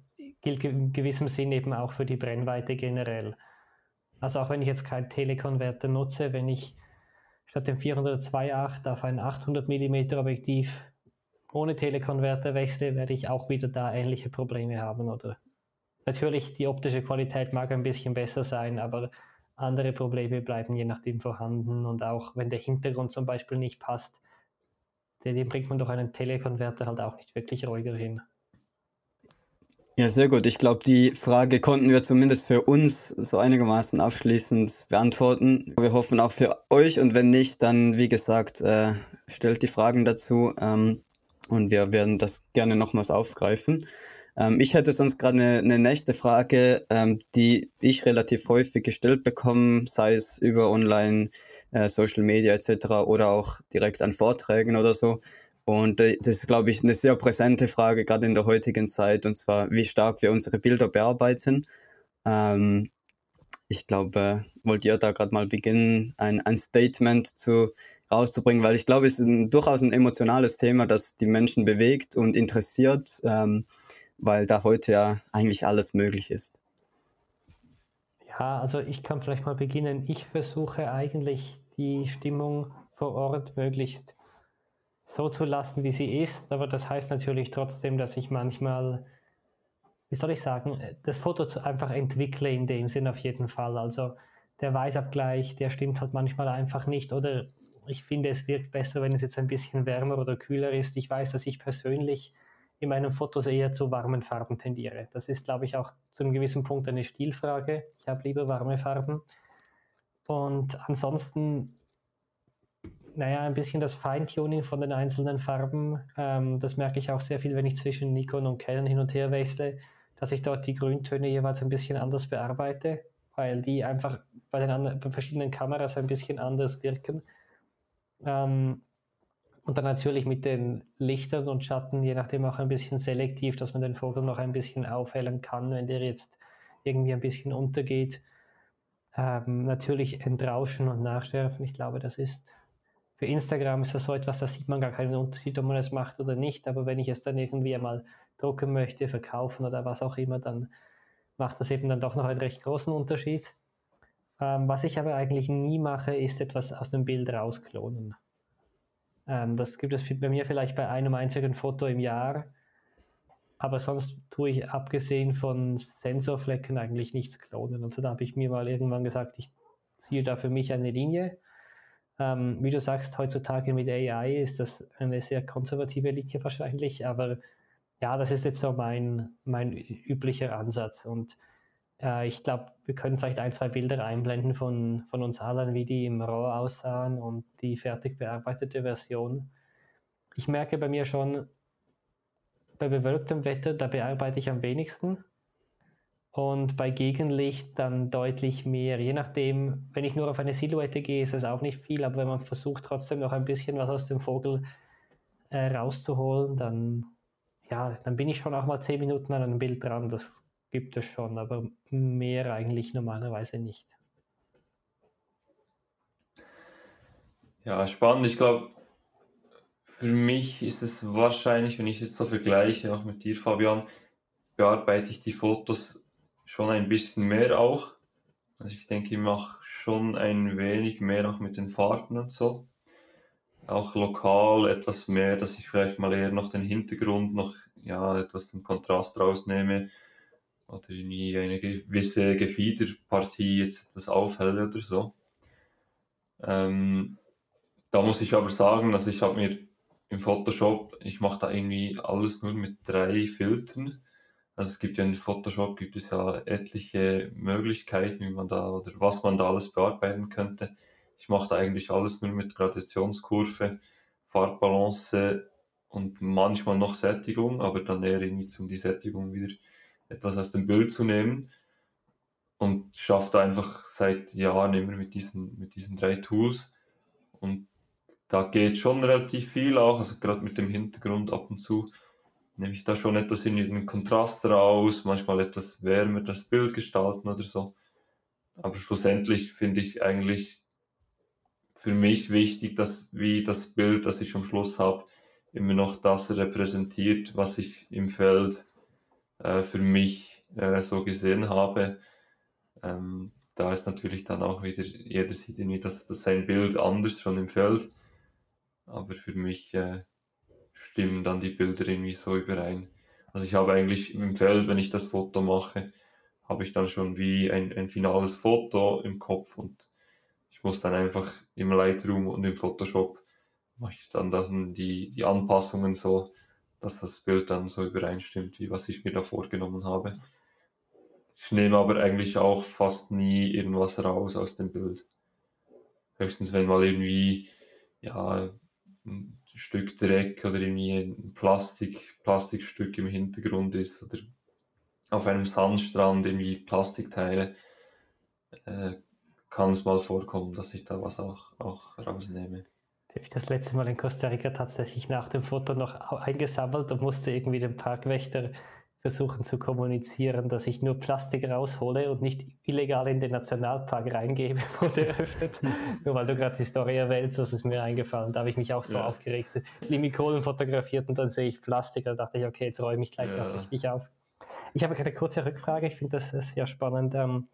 gilt in gewissem Sinn eben auch für die Brennweite generell. Also auch wenn ich jetzt keinen Telekonverter nutze, wenn ich statt dem 402.8 auf ein 800 mm Objektiv ohne Telekonverter wechsle, werde ich auch wieder da ähnliche Probleme haben. Oder natürlich, die optische Qualität mag ein bisschen besser sein, aber andere Probleme bleiben je nachdem vorhanden. Und auch wenn der Hintergrund zum Beispiel nicht passt, den bringt man durch einen Telekonverter halt auch nicht wirklich ruhiger hin. Ja, sehr gut. Ich glaube, die Frage konnten wir zumindest für uns so einigermaßen abschließend beantworten. Wir hoffen auch für euch und wenn nicht, dann wie gesagt, äh, stellt die Fragen dazu. Ähm, und wir werden das gerne nochmals aufgreifen. Ähm, ich hätte sonst gerade eine, eine, nächste Frage, ähm, die ich relativ häufig gestellt bekomme, sei es über Online, äh, Social Media etc. oder auch direkt an Vorträgen oder so. Und äh, das ist, glaube ich, eine sehr präsente Frage, gerade in der heutigen Zeit, und zwar, wie stark wir unsere Bilder bearbeiten. Ähm, ich glaube, wollt ihr da gerade mal beginnen, ein, ein Statement zu rauszubringen, weil ich glaube, es ist ein, durchaus ein emotionales Thema, das die Menschen bewegt und interessiert, ähm, weil da heute ja eigentlich alles möglich ist. Ja, also ich kann vielleicht mal beginnen. Ich versuche eigentlich die Stimmung vor Ort möglichst so zu lassen, wie sie ist, aber das heißt natürlich trotzdem, dass ich manchmal, wie soll ich sagen, das Foto einfach entwickle in dem Sinn auf jeden Fall. Also der Weißabgleich, der stimmt halt manchmal einfach nicht oder ich finde, es wirkt besser, wenn es jetzt ein bisschen wärmer oder kühler ist. Ich weiß, dass ich persönlich in meinen Fotos eher zu warmen Farben tendiere. Das ist, glaube ich, auch zu einem gewissen Punkt eine Stilfrage. Ich habe lieber warme Farben. Und ansonsten, naja, ein bisschen das Feintuning von den einzelnen Farben. Ähm, das merke ich auch sehr viel, wenn ich zwischen Nikon und Canon hin und her wechsle, dass ich dort die Grüntöne jeweils ein bisschen anders bearbeite, weil die einfach bei den anderen, bei verschiedenen Kameras ein bisschen anders wirken. Ähm, und dann natürlich mit den Lichtern und Schatten, je nachdem auch ein bisschen selektiv, dass man den Vogel noch ein bisschen aufhellen kann, wenn der jetzt irgendwie ein bisschen untergeht. Ähm, natürlich entrauschen und nachschärfen. Ich glaube, das ist für Instagram ist das so etwas, da sieht man gar keinen Unterschied, ob man es macht oder nicht. Aber wenn ich es dann irgendwie einmal drucken möchte, verkaufen oder was auch immer, dann macht das eben dann doch noch einen recht großen Unterschied. Ähm, was ich aber eigentlich nie mache, ist etwas aus dem Bild rausklonen. Ähm, das gibt es bei mir vielleicht bei einem einzigen Foto im Jahr. Aber sonst tue ich abgesehen von Sensorflecken eigentlich nichts klonen. Also da habe ich mir mal irgendwann gesagt, ich ziehe da für mich eine Linie. Ähm, wie du sagst, heutzutage mit AI ist das eine sehr konservative Linie wahrscheinlich, aber ja, das ist jetzt so mein, mein üblicher Ansatz. Und äh, ich glaube, wir können vielleicht ein, zwei Bilder einblenden von, von uns allen, wie die im RAW aussahen und die fertig bearbeitete Version. Ich merke bei mir schon, bei bewölktem Wetter, da bearbeite ich am wenigsten. Und bei Gegenlicht dann deutlich mehr. Je nachdem, wenn ich nur auf eine Silhouette gehe, ist es auch nicht viel, aber wenn man versucht trotzdem noch ein bisschen was aus dem Vogel äh, rauszuholen, dann, ja, dann bin ich schon auch mal zehn Minuten an einem Bild dran. Das gibt es schon, aber mehr eigentlich normalerweise nicht. Ja, spannend. Ich glaube, für mich ist es wahrscheinlich, wenn ich jetzt so vergleiche, auch mit dir, Fabian, bearbeite ich die Fotos schon ein bisschen mehr auch. Also ich denke, ich mache schon ein wenig mehr auch mit den Farben und so. Auch lokal etwas mehr, dass ich vielleicht mal eher noch den Hintergrund noch, ja, etwas den Kontrast rausnehme oder irgendwie eine gewisse Gefiederpartie jetzt etwas aufhelle oder so. Ähm, da muss ich aber sagen, dass ich habe mir im Photoshop, ich mache da irgendwie alles nur mit drei Filtern. Also es gibt ja in Photoshop gibt es ja etliche Möglichkeiten, wie man da oder was man da alles bearbeiten könnte. Ich mache da eigentlich alles nur mit Gradationskurve, Farbbalance und manchmal noch Sättigung, aber dann eher irgendwie um die Sättigung wieder etwas aus dem Bild zu nehmen und schafft einfach seit Jahren immer mit diesen, mit diesen drei Tools. Und da geht schon relativ viel auch, also gerade mit dem Hintergrund ab und zu nehme ich da schon etwas in den Kontrast raus, manchmal etwas wärmer das Bild gestalten oder so. Aber schlussendlich finde ich eigentlich für mich wichtig, dass wie das Bild, das ich am Schluss habe, immer noch das repräsentiert, was ich im Feld äh, für mich äh, so gesehen habe. Ähm, da ist natürlich dann auch wieder, jeder sieht irgendwie das, das sein Bild anders schon im Feld. Aber für mich äh, stimmen dann die Bilder irgendwie so überein. Also ich habe eigentlich im Feld, wenn ich das Foto mache, habe ich dann schon wie ein, ein finales Foto im Kopf und ich muss dann einfach im Lightroom und im Photoshop mache ich dann das, die, die Anpassungen so, dass das Bild dann so übereinstimmt, wie was ich mir da vorgenommen habe. Ich nehme aber eigentlich auch fast nie irgendwas raus aus dem Bild. Höchstens, wenn mal irgendwie, ja, ein Stück Dreck oder irgendwie ein Plastik, Plastikstück im Hintergrund ist oder auf einem Sandstrand irgendwie Plastikteile, äh, kann es mal vorkommen, dass ich da was auch, auch rausnehme. Habe ich das letzte Mal in Costa Rica tatsächlich nach dem Foto noch eingesammelt und musste irgendwie den Parkwächter versuchen zu kommunizieren, dass ich nur Plastik raushole und nicht illegal in den Nationalpark reingebe, wurde eröffnet. nur weil du gerade die Story erwähnst, das ist mir eingefallen. Da habe ich mich auch so ja. aufgeregt. Limikolen fotografiert und dann sehe ich Plastik. Da dachte ich, okay, jetzt räume ich gleich ja. noch richtig auf. Ich habe eine kurze Rückfrage. Ich finde das sehr spannend. Ähm,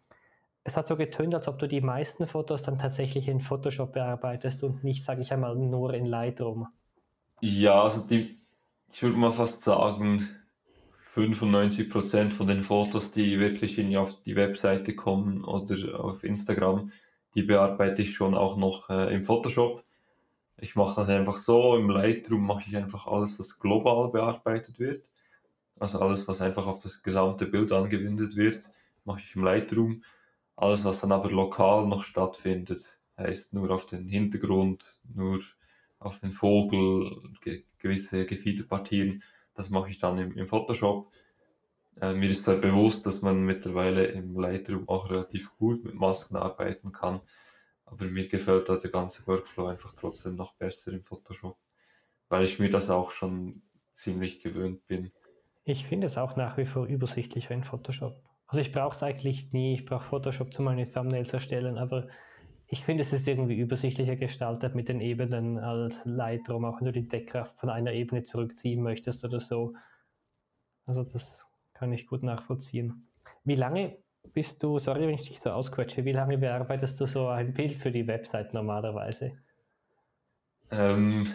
es hat so getönt, als ob du die meisten Fotos dann tatsächlich in Photoshop bearbeitest und nicht, sage ich einmal, nur in Lightroom. Ja, also die, ich würde mal fast sagen, 95% von den Fotos, die wirklich in, auf die Webseite kommen oder auf Instagram, die bearbeite ich schon auch noch äh, im Photoshop. Ich mache das einfach so, im Lightroom mache ich einfach alles, was global bearbeitet wird. Also alles, was einfach auf das gesamte Bild angewendet wird, mache ich im Lightroom. Alles, was dann aber lokal noch stattfindet, heißt nur auf den Hintergrund, nur auf den Vogel, ge gewisse Gefiederpartien, das mache ich dann im, im Photoshop. Äh, mir ist halt bewusst, dass man mittlerweile im Lightroom auch relativ gut mit Masken arbeiten kann. Aber mir gefällt halt der ganze Workflow einfach trotzdem noch besser im Photoshop, weil ich mir das auch schon ziemlich gewöhnt bin. Ich finde es auch nach wie vor übersichtlicher in Photoshop. Also ich brauche es eigentlich nie, ich brauche Photoshop zu meine Thumbnails erstellen, aber ich finde, es ist irgendwie übersichtlicher gestaltet mit den Ebenen als Lightroom, auch wenn du die Deckkraft von einer Ebene zurückziehen möchtest oder so. Also das kann ich gut nachvollziehen. Wie lange bist du, sorry, wenn ich dich so ausquetsche, wie lange bearbeitest du so ein Bild für die Website normalerweise? Ähm,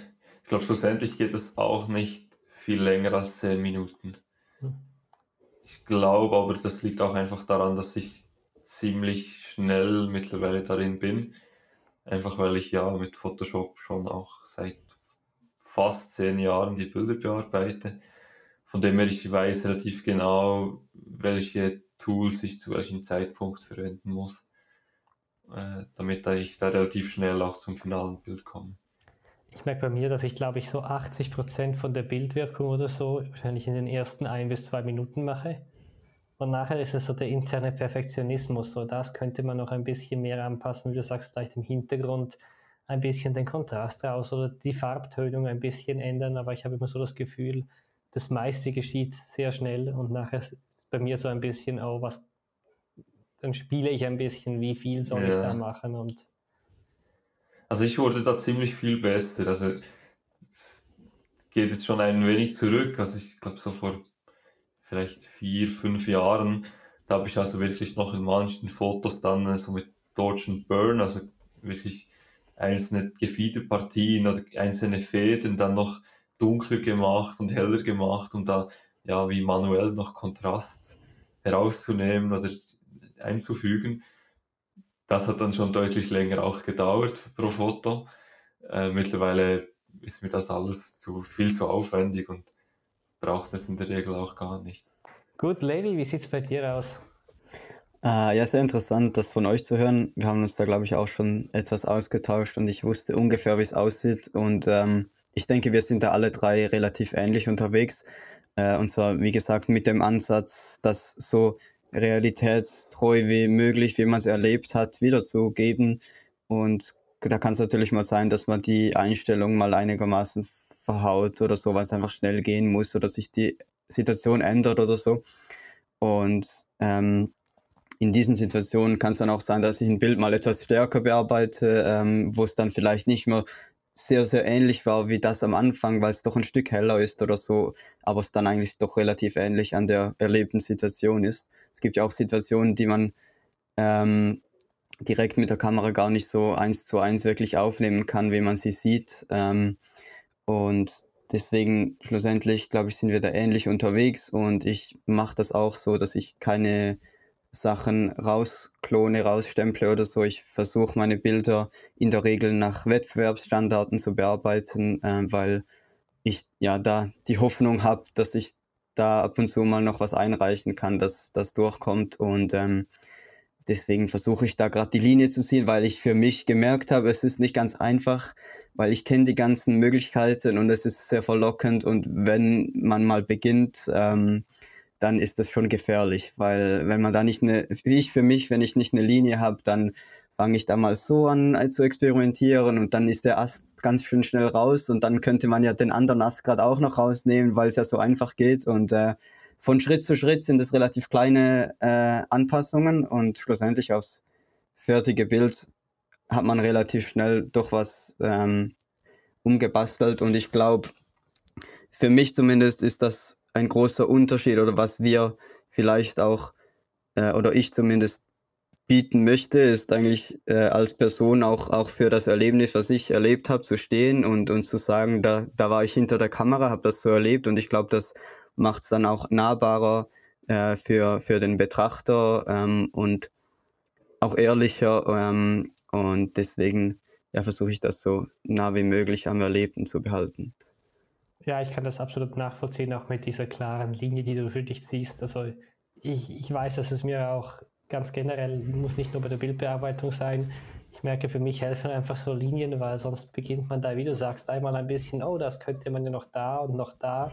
ich glaube, schlussendlich geht es auch nicht viel länger als 10 Minuten. Ich glaube aber, das liegt auch einfach daran, dass ich ziemlich schnell mittlerweile darin bin. Einfach weil ich ja mit Photoshop schon auch seit fast zehn Jahren die Bilder bearbeite. Von dem her ich weiß relativ genau, welche Tools ich zu welchem Zeitpunkt verwenden muss, äh, damit ich da relativ schnell auch zum finalen Bild komme. Ich merke bei mir, dass ich glaube ich so 80 Prozent von der Bildwirkung oder so wahrscheinlich in den ersten ein bis zwei Minuten mache und nachher ist es so der interne Perfektionismus. So, das könnte man noch ein bisschen mehr anpassen, wie du sagst, vielleicht im Hintergrund ein bisschen den Kontrast raus oder die Farbtönung ein bisschen ändern. Aber ich habe immer so das Gefühl, das meiste geschieht sehr schnell und nachher ist bei mir so ein bisschen, oh, was, dann spiele ich ein bisschen, wie viel soll ja. ich da machen und. Also ich wurde da ziemlich viel besser. Also geht es schon ein wenig zurück. Also ich glaube so vor vielleicht vier, fünf Jahren. Da habe ich also wirklich noch in manchen Fotos dann äh, so mit Dodge and Burn, also wirklich einzelne Gefiederpartien oder einzelne Fäden dann noch dunkler gemacht und heller gemacht, um da ja wie manuell noch Kontrast herauszunehmen oder einzufügen. Das hat dann schon deutlich länger auch gedauert pro Foto. Äh, mittlerweile ist mir das alles zu viel zu aufwendig und braucht es in der Regel auch gar nicht. Gut, Levi, wie sieht es bei dir aus? Äh, ja, sehr interessant, das von euch zu hören. Wir haben uns da, glaube ich, auch schon etwas ausgetauscht und ich wusste ungefähr, wie es aussieht. Und ähm, ich denke, wir sind da alle drei relativ ähnlich unterwegs. Äh, und zwar, wie gesagt, mit dem Ansatz, das so realitätstreu wie möglich, wie man es erlebt hat, wiederzugeben. Und da kann es natürlich mal sein, dass man die Einstellung mal einigermaßen verhaut oder so, weil es einfach schnell gehen muss oder sich die Situation ändert oder so. Und ähm, in diesen Situationen kann es dann auch sein, dass ich ein Bild mal etwas stärker bearbeite, ähm, wo es dann vielleicht nicht mehr sehr, sehr ähnlich war wie das am Anfang, weil es doch ein Stück heller ist oder so, aber es dann eigentlich doch relativ ähnlich an der erlebten Situation ist. Es gibt ja auch Situationen, die man ähm, direkt mit der Kamera gar nicht so eins zu eins wirklich aufnehmen kann, wie man sie sieht. Ähm, und deswegen schlussendlich, glaube ich, sind wir da ähnlich unterwegs und ich mache das auch so, dass ich keine Sachen rausklone, rausstemple oder so. Ich versuche meine Bilder in der Regel nach Wettbewerbsstandards zu bearbeiten, äh, weil ich ja da die Hoffnung habe, dass ich da ab und zu mal noch was einreichen kann, dass das durchkommt. Und ähm, deswegen versuche ich da gerade die Linie zu ziehen, weil ich für mich gemerkt habe, es ist nicht ganz einfach, weil ich kenne die ganzen Möglichkeiten und es ist sehr verlockend. Und wenn man mal beginnt, ähm, dann ist das schon gefährlich, weil wenn man da nicht eine, wie ich für mich, wenn ich nicht eine Linie habe, dann fange ich da mal so an äh, zu experimentieren und dann ist der Ast ganz schön schnell raus und dann könnte man ja den anderen Ast gerade auch noch rausnehmen, weil es ja so einfach geht und äh, von Schritt zu Schritt sind es relativ kleine äh, Anpassungen und schlussendlich aufs fertige Bild hat man relativ schnell doch was ähm, umgebastelt und ich glaube, für mich zumindest ist das ein großer Unterschied oder was wir vielleicht auch äh, oder ich zumindest bieten möchte, ist eigentlich äh, als Person auch, auch für das Erlebnis, was ich erlebt habe, zu stehen und, und zu sagen, da, da war ich hinter der Kamera, habe das so erlebt und ich glaube, das macht es dann auch nahbarer äh, für, für den Betrachter ähm, und auch ehrlicher ähm, und deswegen ja, versuche ich das so nah wie möglich am Erlebten zu behalten. Ja, ich kann das absolut nachvollziehen, auch mit dieser klaren Linie, die du für dich siehst. Also ich, ich weiß, dass es mir auch ganz generell, muss nicht nur bei der Bildbearbeitung sein. Ich merke, für mich helfen einfach so Linien, weil sonst beginnt man da, wie du sagst, einmal ein bisschen, oh, das könnte man ja noch da und noch da.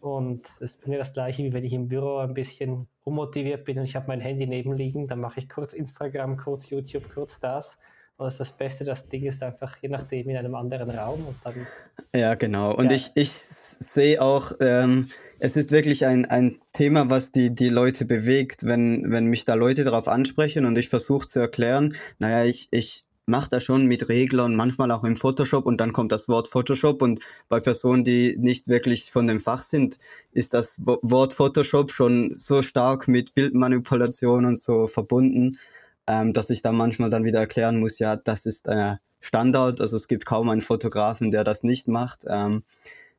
Und es ist mir das gleiche, wie wenn ich im Büro ein bisschen unmotiviert bin und ich habe mein Handy nebenliegen, dann mache ich kurz Instagram, kurz YouTube, kurz das. Das ist das Beste, das Ding ist einfach je nachdem in einem anderen Raum und dann. Ja, genau. Und ja. ich, ich sehe auch, ähm, es ist wirklich ein, ein Thema, was die, die Leute bewegt, wenn, wenn mich da Leute darauf ansprechen und ich versuche zu erklären, naja, ich, ich mache da schon mit Reglern, manchmal auch im Photoshop und dann kommt das Wort Photoshop und bei Personen, die nicht wirklich von dem Fach sind, ist das Wort Photoshop schon so stark mit Bildmanipulation und so verbunden, ähm, dass ich da manchmal dann wieder erklären muss, ja, das ist äh, Standard, also es gibt kaum einen Fotografen, der das nicht macht. Ähm,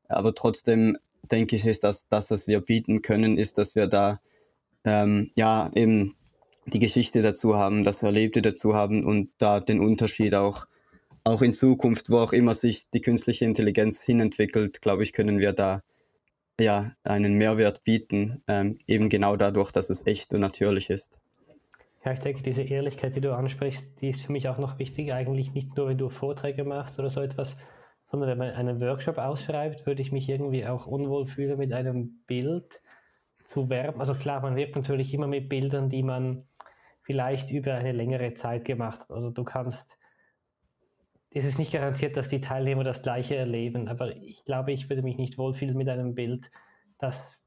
aber trotzdem denke ich, ist das, das, was wir bieten können, ist, dass wir da ähm, ja eben die Geschichte dazu haben, das Erlebte dazu haben und da den Unterschied auch, auch in Zukunft, wo auch immer sich die künstliche Intelligenz hinentwickelt, glaube ich, können wir da ja einen Mehrwert bieten, ähm, eben genau dadurch, dass es echt und natürlich ist. Ja, ich denke, diese Ehrlichkeit, die du ansprichst, die ist für mich auch noch wichtig. Eigentlich nicht nur, wenn du Vorträge machst oder so etwas, sondern wenn man einen Workshop ausschreibt, würde ich mich irgendwie auch unwohl fühlen, mit einem Bild zu werben. Also klar, man wirbt natürlich immer mit Bildern, die man vielleicht über eine längere Zeit gemacht hat. Also du kannst, es ist nicht garantiert, dass die Teilnehmer das gleiche erleben, aber ich glaube, ich würde mich nicht wohlfühlen mit einem Bild, das,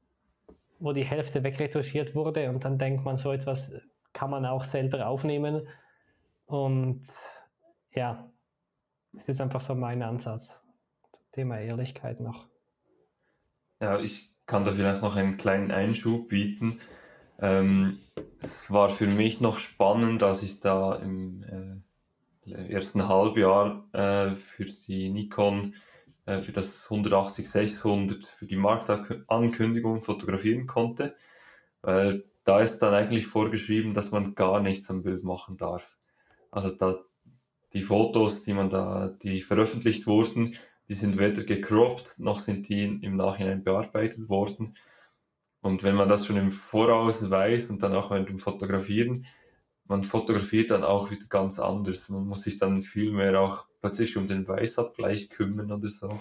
wo die Hälfte wegretuschiert wurde und dann denkt man so etwas kann man auch selber aufnehmen. Und ja, das ist einfach so mein Ansatz zum Thema Ehrlichkeit noch. Ja, ich kann da vielleicht noch einen kleinen Einschub bieten. Ähm, es war für mich noch spannend, als ich da im äh, ersten Halbjahr äh, für die Nikon äh, für das 180-600 für die Marktankündigung fotografieren konnte. Weil da ist dann eigentlich vorgeschrieben, dass man gar nichts am Bild machen darf. Also da die Fotos, die man da, die veröffentlicht wurden, die sind weder gecroppt, noch sind die im Nachhinein bearbeitet worden. Und wenn man das schon im Voraus weiß und dann auch während dem Fotografieren, man fotografiert dann auch wieder ganz anders. Man muss sich dann viel mehr auch plötzlich um den Weißabgleich kümmern oder so.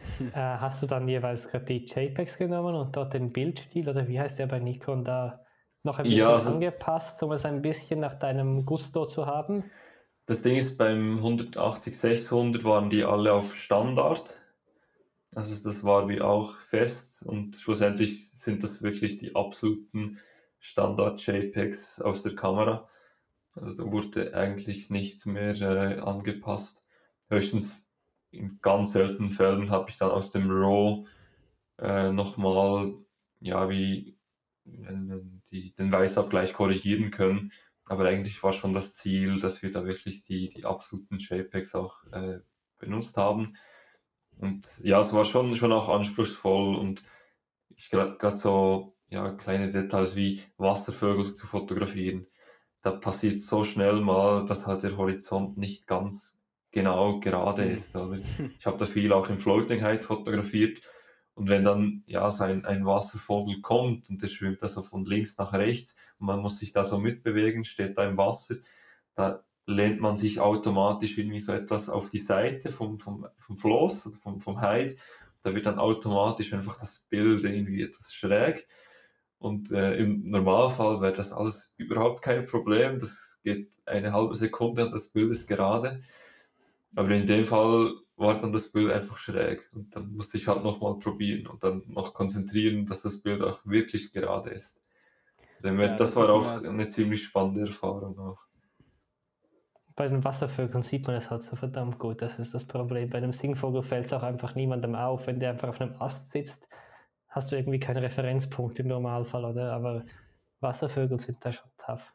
Äh, hast du dann jeweils gerade die JPEGs genommen und dort den Bildstil oder wie heißt der bei Nikon da noch ein bisschen ja, also, angepasst, um es ein bisschen nach deinem Gusto zu haben? Das Ding ist, beim 180 600 waren die alle auf Standard. Also das war wie auch fest und schlussendlich sind das wirklich die absoluten Standard-JPEGs aus der Kamera. Also da wurde eigentlich nichts mehr äh, angepasst. Höchstens in ganz seltenen Fällen habe ich dann aus dem RAW äh, nochmal, ja, wie die, den Weißabgleich korrigieren können. Aber eigentlich war schon das Ziel, dass wir da wirklich die, die absoluten JPEGs auch äh, benutzt haben. Und ja, es war schon, schon auch anspruchsvoll und ich gerade so ja, kleine Details wie Wasservögel zu fotografieren. Da passiert so schnell mal, dass halt der Horizont nicht ganz genau gerade mhm. ist. Also ich habe da viel auch in Floating Height fotografiert und wenn dann ja so ein, ein Wasservogel kommt und der schwimmt da so von links nach rechts und man muss sich da so mitbewegen, steht da im Wasser, da lehnt man sich automatisch irgendwie so etwas auf die Seite vom, vom, vom Floß oder vom, vom Heid. Da wird dann automatisch einfach das Bild irgendwie etwas schräg. Und äh, im Normalfall wäre das alles überhaupt kein Problem. Das geht eine halbe Sekunde und das Bild ist gerade. Aber in dem Fall war dann das Bild einfach schräg. Und dann musste ich halt nochmal probieren und dann noch konzentrieren, dass das Bild auch wirklich gerade ist. Ja, das, das war auch eine ziemlich spannende Erfahrung auch. Bei den Wasservögeln sieht man es halt so verdammt gut. Das ist das Problem. Bei einem Singvogel fällt es auch einfach niemandem auf. Wenn der einfach auf einem Ast sitzt, hast du irgendwie keinen Referenzpunkt im Normalfall, oder? Aber Wasservögel sind da schon tough.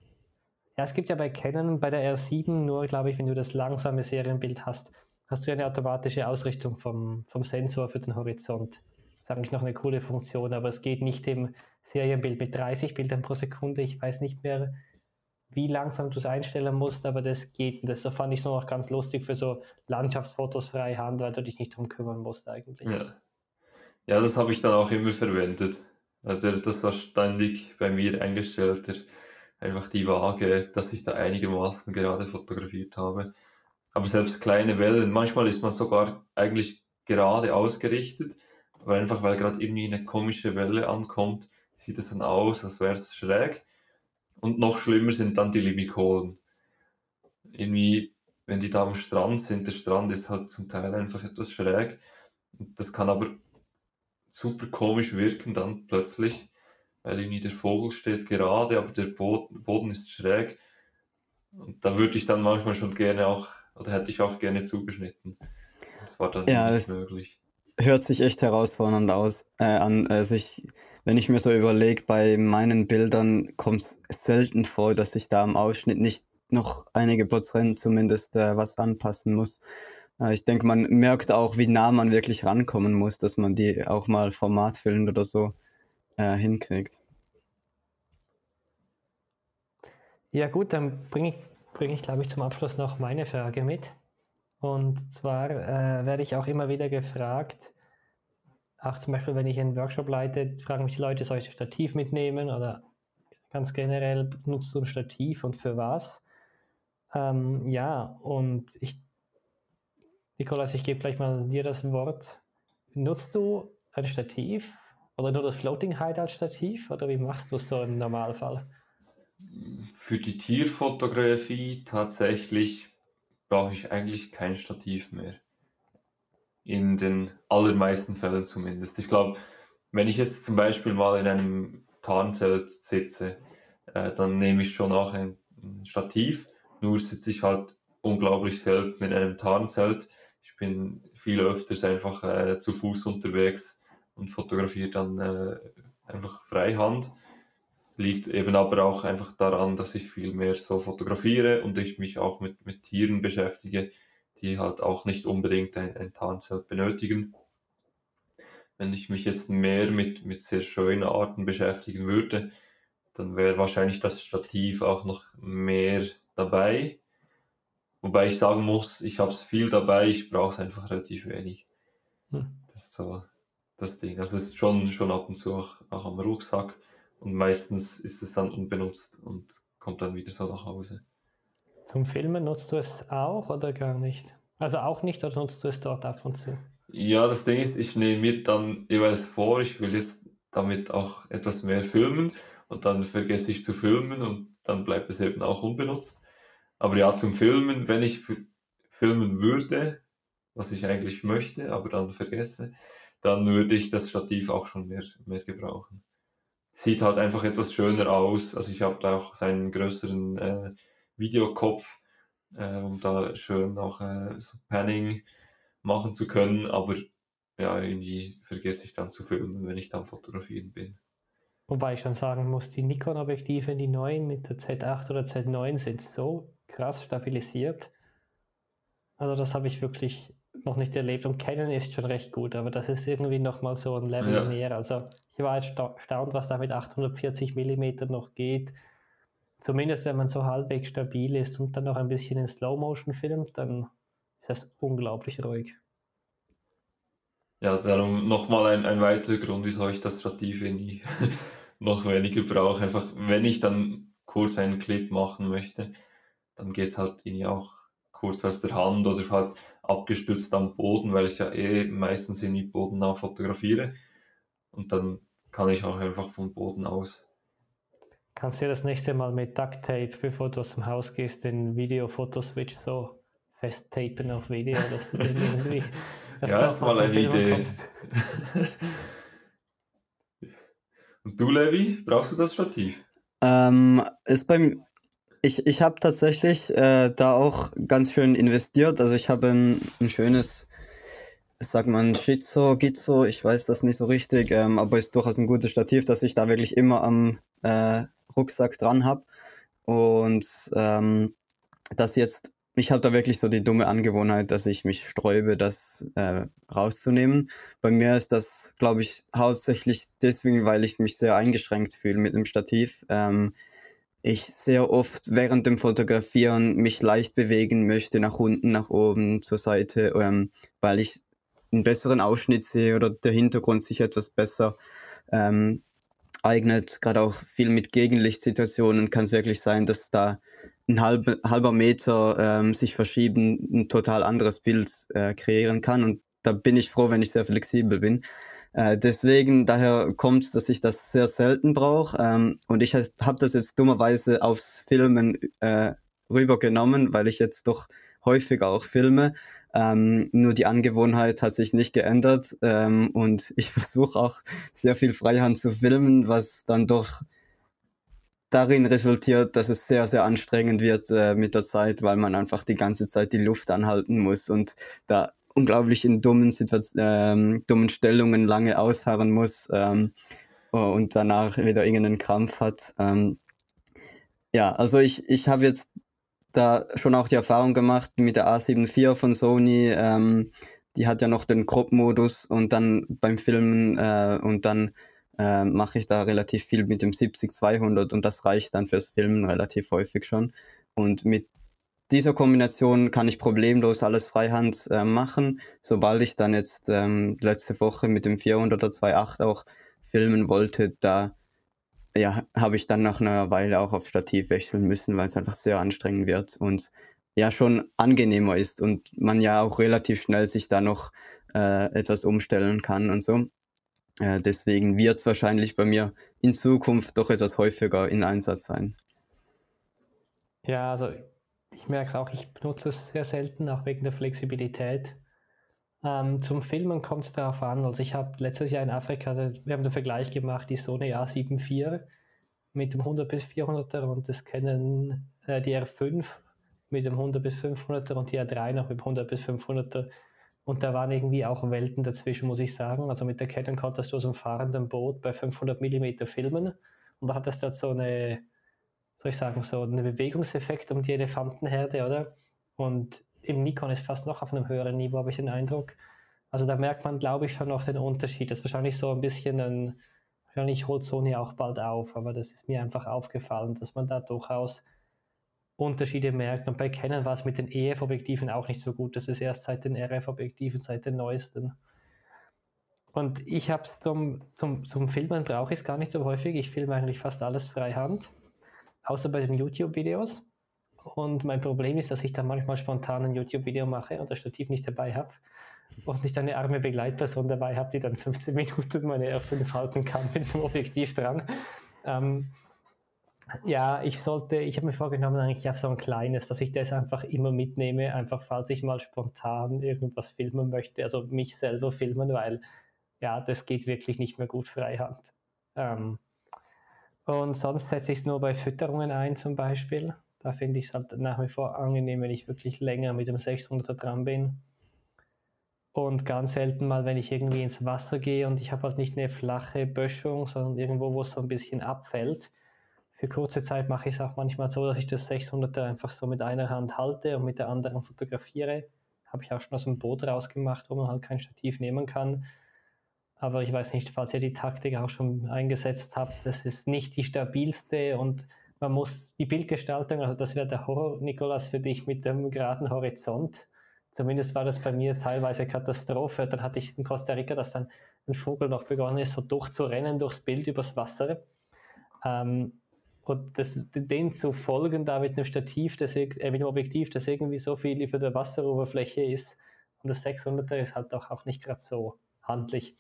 Ja, es gibt ja bei Canon bei der R7 nur, glaube ich, wenn du das langsame Serienbild hast, hast du eine automatische Ausrichtung vom, vom Sensor für den Horizont. Das ist eigentlich noch eine coole Funktion, aber es geht nicht im Serienbild mit 30 Bildern pro Sekunde. Ich weiß nicht mehr, wie langsam du es einstellen musst, aber das geht. Und das fand ich so noch ganz lustig für so Landschaftsfotos freihand, weil du dich nicht drum kümmern musst eigentlich. Ja, ja das habe ich dann auch immer verwendet. Also das war ständig bei mir eingestellt einfach die Waage, dass ich da einigermaßen gerade fotografiert habe. Aber selbst kleine Wellen, manchmal ist man sogar eigentlich gerade ausgerichtet, aber einfach weil gerade irgendwie eine komische Welle ankommt, sieht es dann aus, als wäre es schräg. Und noch schlimmer sind dann die Limikolen. Irgendwie, wenn die da am Strand sind, der Strand ist halt zum Teil einfach etwas schräg. Das kann aber super komisch wirken dann plötzlich irgendwie der Vogel steht gerade, aber der Boden ist schräg. Und da würde ich dann manchmal schon gerne auch, oder hätte ich auch gerne zugeschnitten. Das war dann ja, nicht möglich. Hört sich echt herausfordernd aus. Äh, an, äh, sich, wenn ich mir so überlege, bei meinen Bildern kommt es selten vor, dass ich da am Ausschnitt nicht noch einige Prozent zumindest äh, was anpassen muss. Äh, ich denke, man merkt auch, wie nah man wirklich rankommen muss, dass man die auch mal formatfüllend oder so äh, hinkriegt. Ja gut, dann bringe ich, bring ich, glaube ich, zum Abschluss noch meine Frage mit. Und zwar äh, werde ich auch immer wieder gefragt, auch zum Beispiel, wenn ich einen Workshop leite, fragen mich die Leute, soll ich ein Stativ mitnehmen oder ganz generell, nutzt du ein Stativ und für was? Ähm, ja, und ich, Nikolas, ich gebe gleich mal dir das Wort. Nutzt du ein Stativ oder nur das Floating Height als Stativ? Oder wie machst du es so im Normalfall? Für die Tierfotografie tatsächlich brauche ich eigentlich kein Stativ mehr. In den allermeisten Fällen zumindest. Ich glaube, wenn ich jetzt zum Beispiel mal in einem Tarnzelt sitze, äh, dann nehme ich schon auch ein, ein Stativ. Nur sitze ich halt unglaublich selten in einem Tarnzelt. Ich bin viel öfters einfach äh, zu Fuß unterwegs und fotografiere dann äh, einfach freihand. Liegt eben aber auch einfach daran, dass ich viel mehr so fotografiere und ich mich auch mit, mit Tieren beschäftige, die halt auch nicht unbedingt ein, ein Tarnzelt benötigen. Wenn ich mich jetzt mehr mit, mit sehr schönen Arten beschäftigen würde, dann wäre wahrscheinlich das Stativ auch noch mehr dabei. Wobei ich sagen muss, ich habe es viel dabei, ich brauche es einfach relativ wenig. Hm. Das ist so das Ding. Also es ist schon, schon ab und zu auch, auch am Rucksack und meistens ist es dann unbenutzt und kommt dann wieder so nach Hause. Zum Filmen nutzt du es auch oder gar nicht? Also auch nicht oder nutzt du es dort ab und zu? Ja, das Ding ist, ich nehme mir dann jeweils vor, ich will jetzt damit auch etwas mehr filmen und dann vergesse ich zu filmen und dann bleibt es eben auch unbenutzt. Aber ja, zum Filmen, wenn ich filmen würde, was ich eigentlich möchte, aber dann vergesse, dann würde ich das Stativ auch schon mehr, mehr gebrauchen. Sieht halt einfach etwas schöner aus. Also ich habe da auch seinen größeren äh, Videokopf, äh, um da schön auch äh, so Panning machen zu können, aber ja, irgendwie vergesse ich dann zu filmen, wenn ich dann fotografieren bin. Wobei ich schon sagen muss, die Nikon-Objektive, die neuen mit der Z8 oder Z9 sind so krass stabilisiert. Also das habe ich wirklich noch nicht erlebt und Canon ist schon recht gut, aber das ist irgendwie nochmal so ein Level ja. mehr. Also ich war erstaunt, was da mit 840 mm noch geht. Zumindest wenn man so halbwegs stabil ist und dann noch ein bisschen in Slow Motion filmt, dann ist das unglaublich ruhig. Ja, darum nochmal ein, ein weiterer Grund, wieso ich das Stativ nie noch weniger brauche. Einfach, wenn ich dann kurz einen Clip machen möchte, dann geht es halt irgendwie auch kurz aus der Hand oder halt abgestützt am Boden, weil ich ja eh meistens in die bodennah fotografiere. Und dann kann ich auch einfach vom Boden aus. Kannst du das nächste Mal mit Duct Tape, bevor du aus dem Haus gehst, den Video-Foto-Switch so festtapen auf Video, dass du den irgendwie. Dass ja, ist mal eine Idee. Und du, Levi, brauchst du das Stativ? Ähm, ist beim, ich, ich habe tatsächlich äh, da auch ganz schön investiert. Also ich habe ein, ein schönes, sagt man, Shizo, Gizo, ich weiß das nicht so richtig, ähm, aber ist durchaus ein gutes Stativ, das ich da wirklich immer am äh, Rucksack dran habe. Und ähm, das jetzt, ich habe da wirklich so die dumme Angewohnheit, dass ich mich sträube, das äh, rauszunehmen. Bei mir ist das, glaube ich, hauptsächlich deswegen, weil ich mich sehr eingeschränkt fühle mit dem Stativ. Ähm, ich sehr oft während dem Fotografieren mich leicht bewegen möchte, nach unten, nach oben, zur Seite, ähm, weil ich einen besseren Ausschnitt sehe oder der Hintergrund sich etwas besser ähm, eignet. Gerade auch viel mit Gegenlichtsituationen kann es wirklich sein, dass da ein halb, halber Meter ähm, sich verschieben, ein total anderes Bild äh, kreieren kann. Und da bin ich froh, wenn ich sehr flexibel bin. Äh, deswegen, daher kommt, dass ich das sehr selten brauche. Ähm, und ich habe das jetzt dummerweise aufs Filmen äh, rübergenommen, weil ich jetzt doch häufiger auch filme. Ähm, nur die Angewohnheit hat sich nicht geändert ähm, und ich versuche auch sehr viel Freihand zu filmen, was dann doch darin resultiert, dass es sehr, sehr anstrengend wird äh, mit der Zeit, weil man einfach die ganze Zeit die Luft anhalten muss und da unglaublich in dummen, ähm, dummen Stellungen lange ausharren muss ähm, und danach wieder irgendeinen Krampf hat. Ähm, ja, also ich, ich habe jetzt da schon auch die Erfahrung gemacht mit der A7 IV von Sony. Ähm, die hat ja noch den Crop-Modus und dann beim Filmen äh, und dann äh, mache ich da relativ viel mit dem 70-200 und das reicht dann fürs Filmen relativ häufig schon. Und mit dieser Kombination kann ich problemlos alles Freihand äh, machen. Sobald ich dann jetzt ähm, letzte Woche mit dem 400er 2.8 auch filmen wollte, da ja, habe ich dann nach einer Weile auch auf Stativ wechseln müssen, weil es einfach sehr anstrengend wird und ja schon angenehmer ist und man ja auch relativ schnell sich da noch äh, etwas umstellen kann und so. Äh, deswegen wird es wahrscheinlich bei mir in Zukunft doch etwas häufiger in Einsatz sein. Ja, also ich merke es auch, ich benutze es sehr selten, auch wegen der Flexibilität. Ähm, zum Filmen kommt es darauf an. Also ich habe letztes Jahr in Afrika, wir haben den Vergleich gemacht, die Sony A7 IV mit dem 100 bis 400er und das Canon äh, die R5 mit dem 100 bis 500er und die R3 noch mit dem 100 bis 500er. Und da waren irgendwie auch Welten dazwischen, muss ich sagen. Also mit der Canon konntest du aus einem fahrenden Boot bei 500 mm filmen und da hattest du so eine soll ich sagen, so einen Bewegungseffekt um die Elefantenherde, oder? Und im Nikon ist fast noch auf einem höheren Niveau, habe ich den Eindruck. Also da merkt man, glaube ich, schon noch den Unterschied. Das ist wahrscheinlich so ein bisschen ein, wahrscheinlich holt Sony auch bald auf, aber das ist mir einfach aufgefallen, dass man da durchaus Unterschiede merkt. Und bei Canon war es mit den EF-Objektiven auch nicht so gut. Das ist erst seit den RF-Objektiven, seit den neuesten. Und ich habe es zum, zum, zum Filmen brauche ich es gar nicht so häufig. Ich filme eigentlich fast alles freihand, außer bei den YouTube-Videos. Und mein Problem ist, dass ich dann manchmal spontan ein YouTube-Video mache und das Stativ nicht dabei habe und nicht eine arme Begleitperson dabei habe, die dann 15 Minuten meine Erfüllte halten kann mit dem Objektiv dran. Ähm, ja, ich sollte, ich habe mir vorgenommen, eigentlich auf so ein kleines, dass ich das einfach immer mitnehme, einfach falls ich mal spontan irgendwas filmen möchte, also mich selber filmen, weil ja, das geht wirklich nicht mehr gut freihand. Ähm, und sonst setze ich es nur bei Fütterungen ein zum Beispiel. Da finde ich es halt nach wie vor angenehm, wenn ich wirklich länger mit dem 600er dran bin. Und ganz selten mal, wenn ich irgendwie ins Wasser gehe und ich habe halt nicht eine flache Böschung, sondern irgendwo, wo es so ein bisschen abfällt, für kurze Zeit mache ich es auch manchmal so, dass ich das 600er einfach so mit einer Hand halte und mit der anderen fotografiere. Habe ich auch schon aus dem Boot rausgemacht, wo man halt kein Stativ nehmen kann. Aber ich weiß nicht, falls ihr die Taktik auch schon eingesetzt habt, das ist nicht die stabilste und man muss die Bildgestaltung, also das wäre der Horror, Nikolas, für dich mit dem geraden Horizont. Zumindest war das bei mir teilweise Katastrophe. Dann hatte ich in Costa Rica, dass dann ein Vogel noch begonnen ist, so durchzurennen durchs Bild übers Wasser. Ähm, und das, den zu folgen da mit einem Stativ, das, äh, mit einem Objektiv, das irgendwie so viel für der Wasseroberfläche ist, und das 600er ist halt auch, auch nicht gerade so handlich.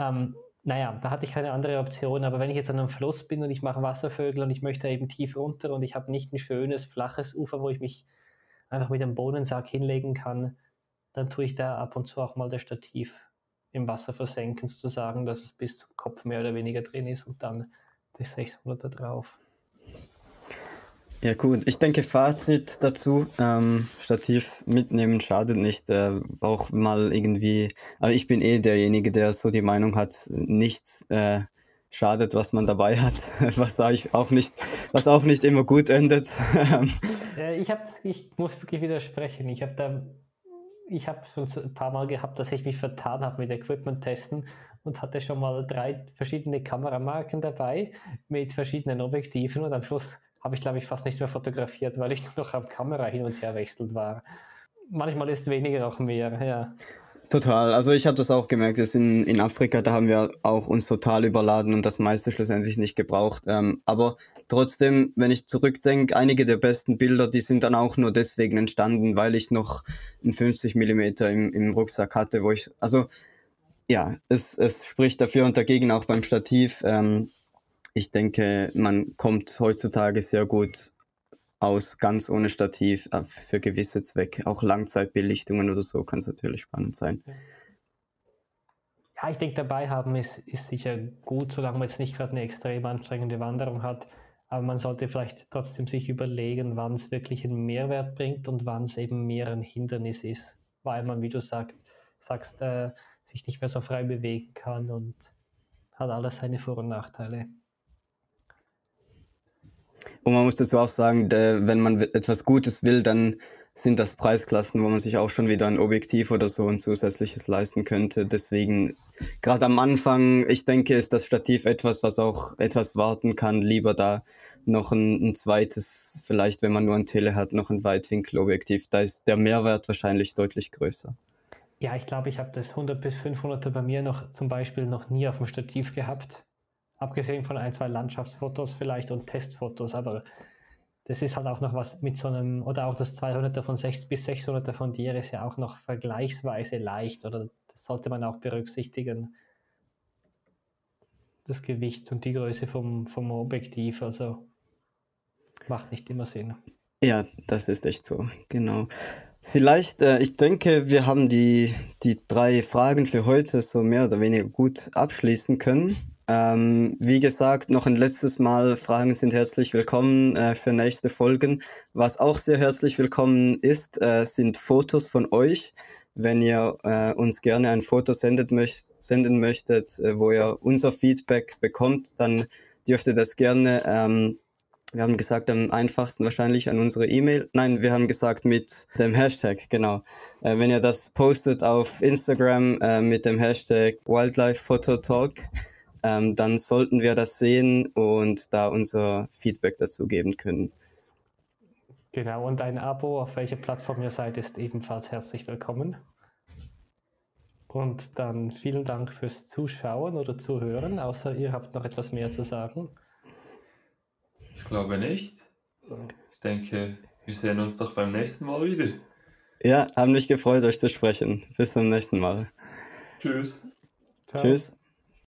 Ähm, naja, da hatte ich keine andere Option, aber wenn ich jetzt an einem Fluss bin und ich mache Wasservögel und ich möchte eben tief runter und ich habe nicht ein schönes, flaches Ufer, wo ich mich einfach mit einem Bohnensack hinlegen kann, dann tue ich da ab und zu auch mal das Stativ im Wasser versenken, sozusagen, dass es bis zum Kopf mehr oder weniger drin ist und dann das 600er drauf. Ja gut, ich denke Fazit dazu, ähm, Stativ mitnehmen schadet nicht, äh, auch mal irgendwie, aber ich bin eh derjenige, der so die Meinung hat, nichts äh, schadet, was man dabei hat, was sage ich auch nicht, was auch nicht immer gut endet. ich, hab, ich muss wirklich widersprechen, ich habe da, ich habe schon ein paar Mal gehabt, dass ich mich vertan habe mit Equipment testen und hatte schon mal drei verschiedene Kameramarken dabei mit verschiedenen Objektiven und am Schluss habe ich, glaube ich, fast nicht mehr fotografiert, weil ich nur noch am Kamera hin und her wechselt war. Manchmal ist weniger auch mehr, ja. Total. Also ich habe das auch gemerkt, dass in, in Afrika, da haben wir auch uns total überladen und das meiste schlussendlich nicht gebraucht. Ähm, aber trotzdem, wenn ich zurückdenke, einige der besten Bilder, die sind dann auch nur deswegen entstanden, weil ich noch einen 50 Millimeter im, im Rucksack hatte, wo ich, also ja, es, es spricht dafür und dagegen auch beim Stativ. Ähm, ich denke, man kommt heutzutage sehr gut aus, ganz ohne Stativ, äh, für gewisse Zwecke. Auch Langzeitbelichtungen oder so kann es natürlich spannend sein. Ja, ich denke, dabei haben ist, ist sicher gut, solange man jetzt nicht gerade eine extrem anstrengende Wanderung hat. Aber man sollte vielleicht trotzdem sich überlegen, wann es wirklich einen Mehrwert bringt und wann es eben mehr ein Hindernis ist, weil man, wie du sagt, sagst, äh, sich nicht mehr so frei bewegen kann und hat alles seine Vor- und Nachteile. Und man muss dazu auch sagen, wenn man etwas Gutes will, dann sind das Preisklassen, wo man sich auch schon wieder ein Objektiv oder so ein zusätzliches leisten könnte. Deswegen, gerade am Anfang, ich denke, ist das Stativ etwas, was auch etwas warten kann. Lieber da noch ein, ein zweites, vielleicht wenn man nur ein Tele hat, noch ein Weitwinkelobjektiv. Da ist der Mehrwert wahrscheinlich deutlich größer. Ja, ich glaube, ich habe das 100 bis 500er bei mir noch zum Beispiel noch nie auf dem Stativ gehabt. Abgesehen von ein, zwei Landschaftsfotos vielleicht und Testfotos, aber das ist halt auch noch was mit so einem, oder auch das 200er von 6 bis 600er von dir ist ja auch noch vergleichsweise leicht, oder das sollte man auch berücksichtigen. Das Gewicht und die Größe vom, vom Objektiv, also macht nicht immer Sinn. Ja, das ist echt so, genau. Vielleicht, äh, ich denke, wir haben die, die drei Fragen für heute so mehr oder weniger gut abschließen können. Ähm, wie gesagt, noch ein letztes Mal, Fragen sind herzlich willkommen äh, für nächste Folgen. Was auch sehr herzlich willkommen ist, äh, sind Fotos von euch. Wenn ihr äh, uns gerne ein Foto möcht senden möchtet, äh, wo ihr unser Feedback bekommt, dann dürft ihr das gerne, ähm, wir haben gesagt, am einfachsten wahrscheinlich an unsere E-Mail. Nein, wir haben gesagt mit dem Hashtag, genau. Äh, wenn ihr das postet auf Instagram äh, mit dem Hashtag Wildlife Photo Talk, ähm, dann sollten wir das sehen und da unser Feedback dazu geben können. Genau, und ein Abo, auf welcher Plattform ihr seid, ist ebenfalls herzlich willkommen. Und dann vielen Dank fürs Zuschauen oder Zuhören, außer ihr habt noch etwas mehr zu sagen. Ich glaube nicht. Ich denke, wir sehen uns doch beim nächsten Mal wieder. Ja, haben mich gefreut, euch zu sprechen. Bis zum nächsten Mal. Tschüss. Ciao. Tschüss.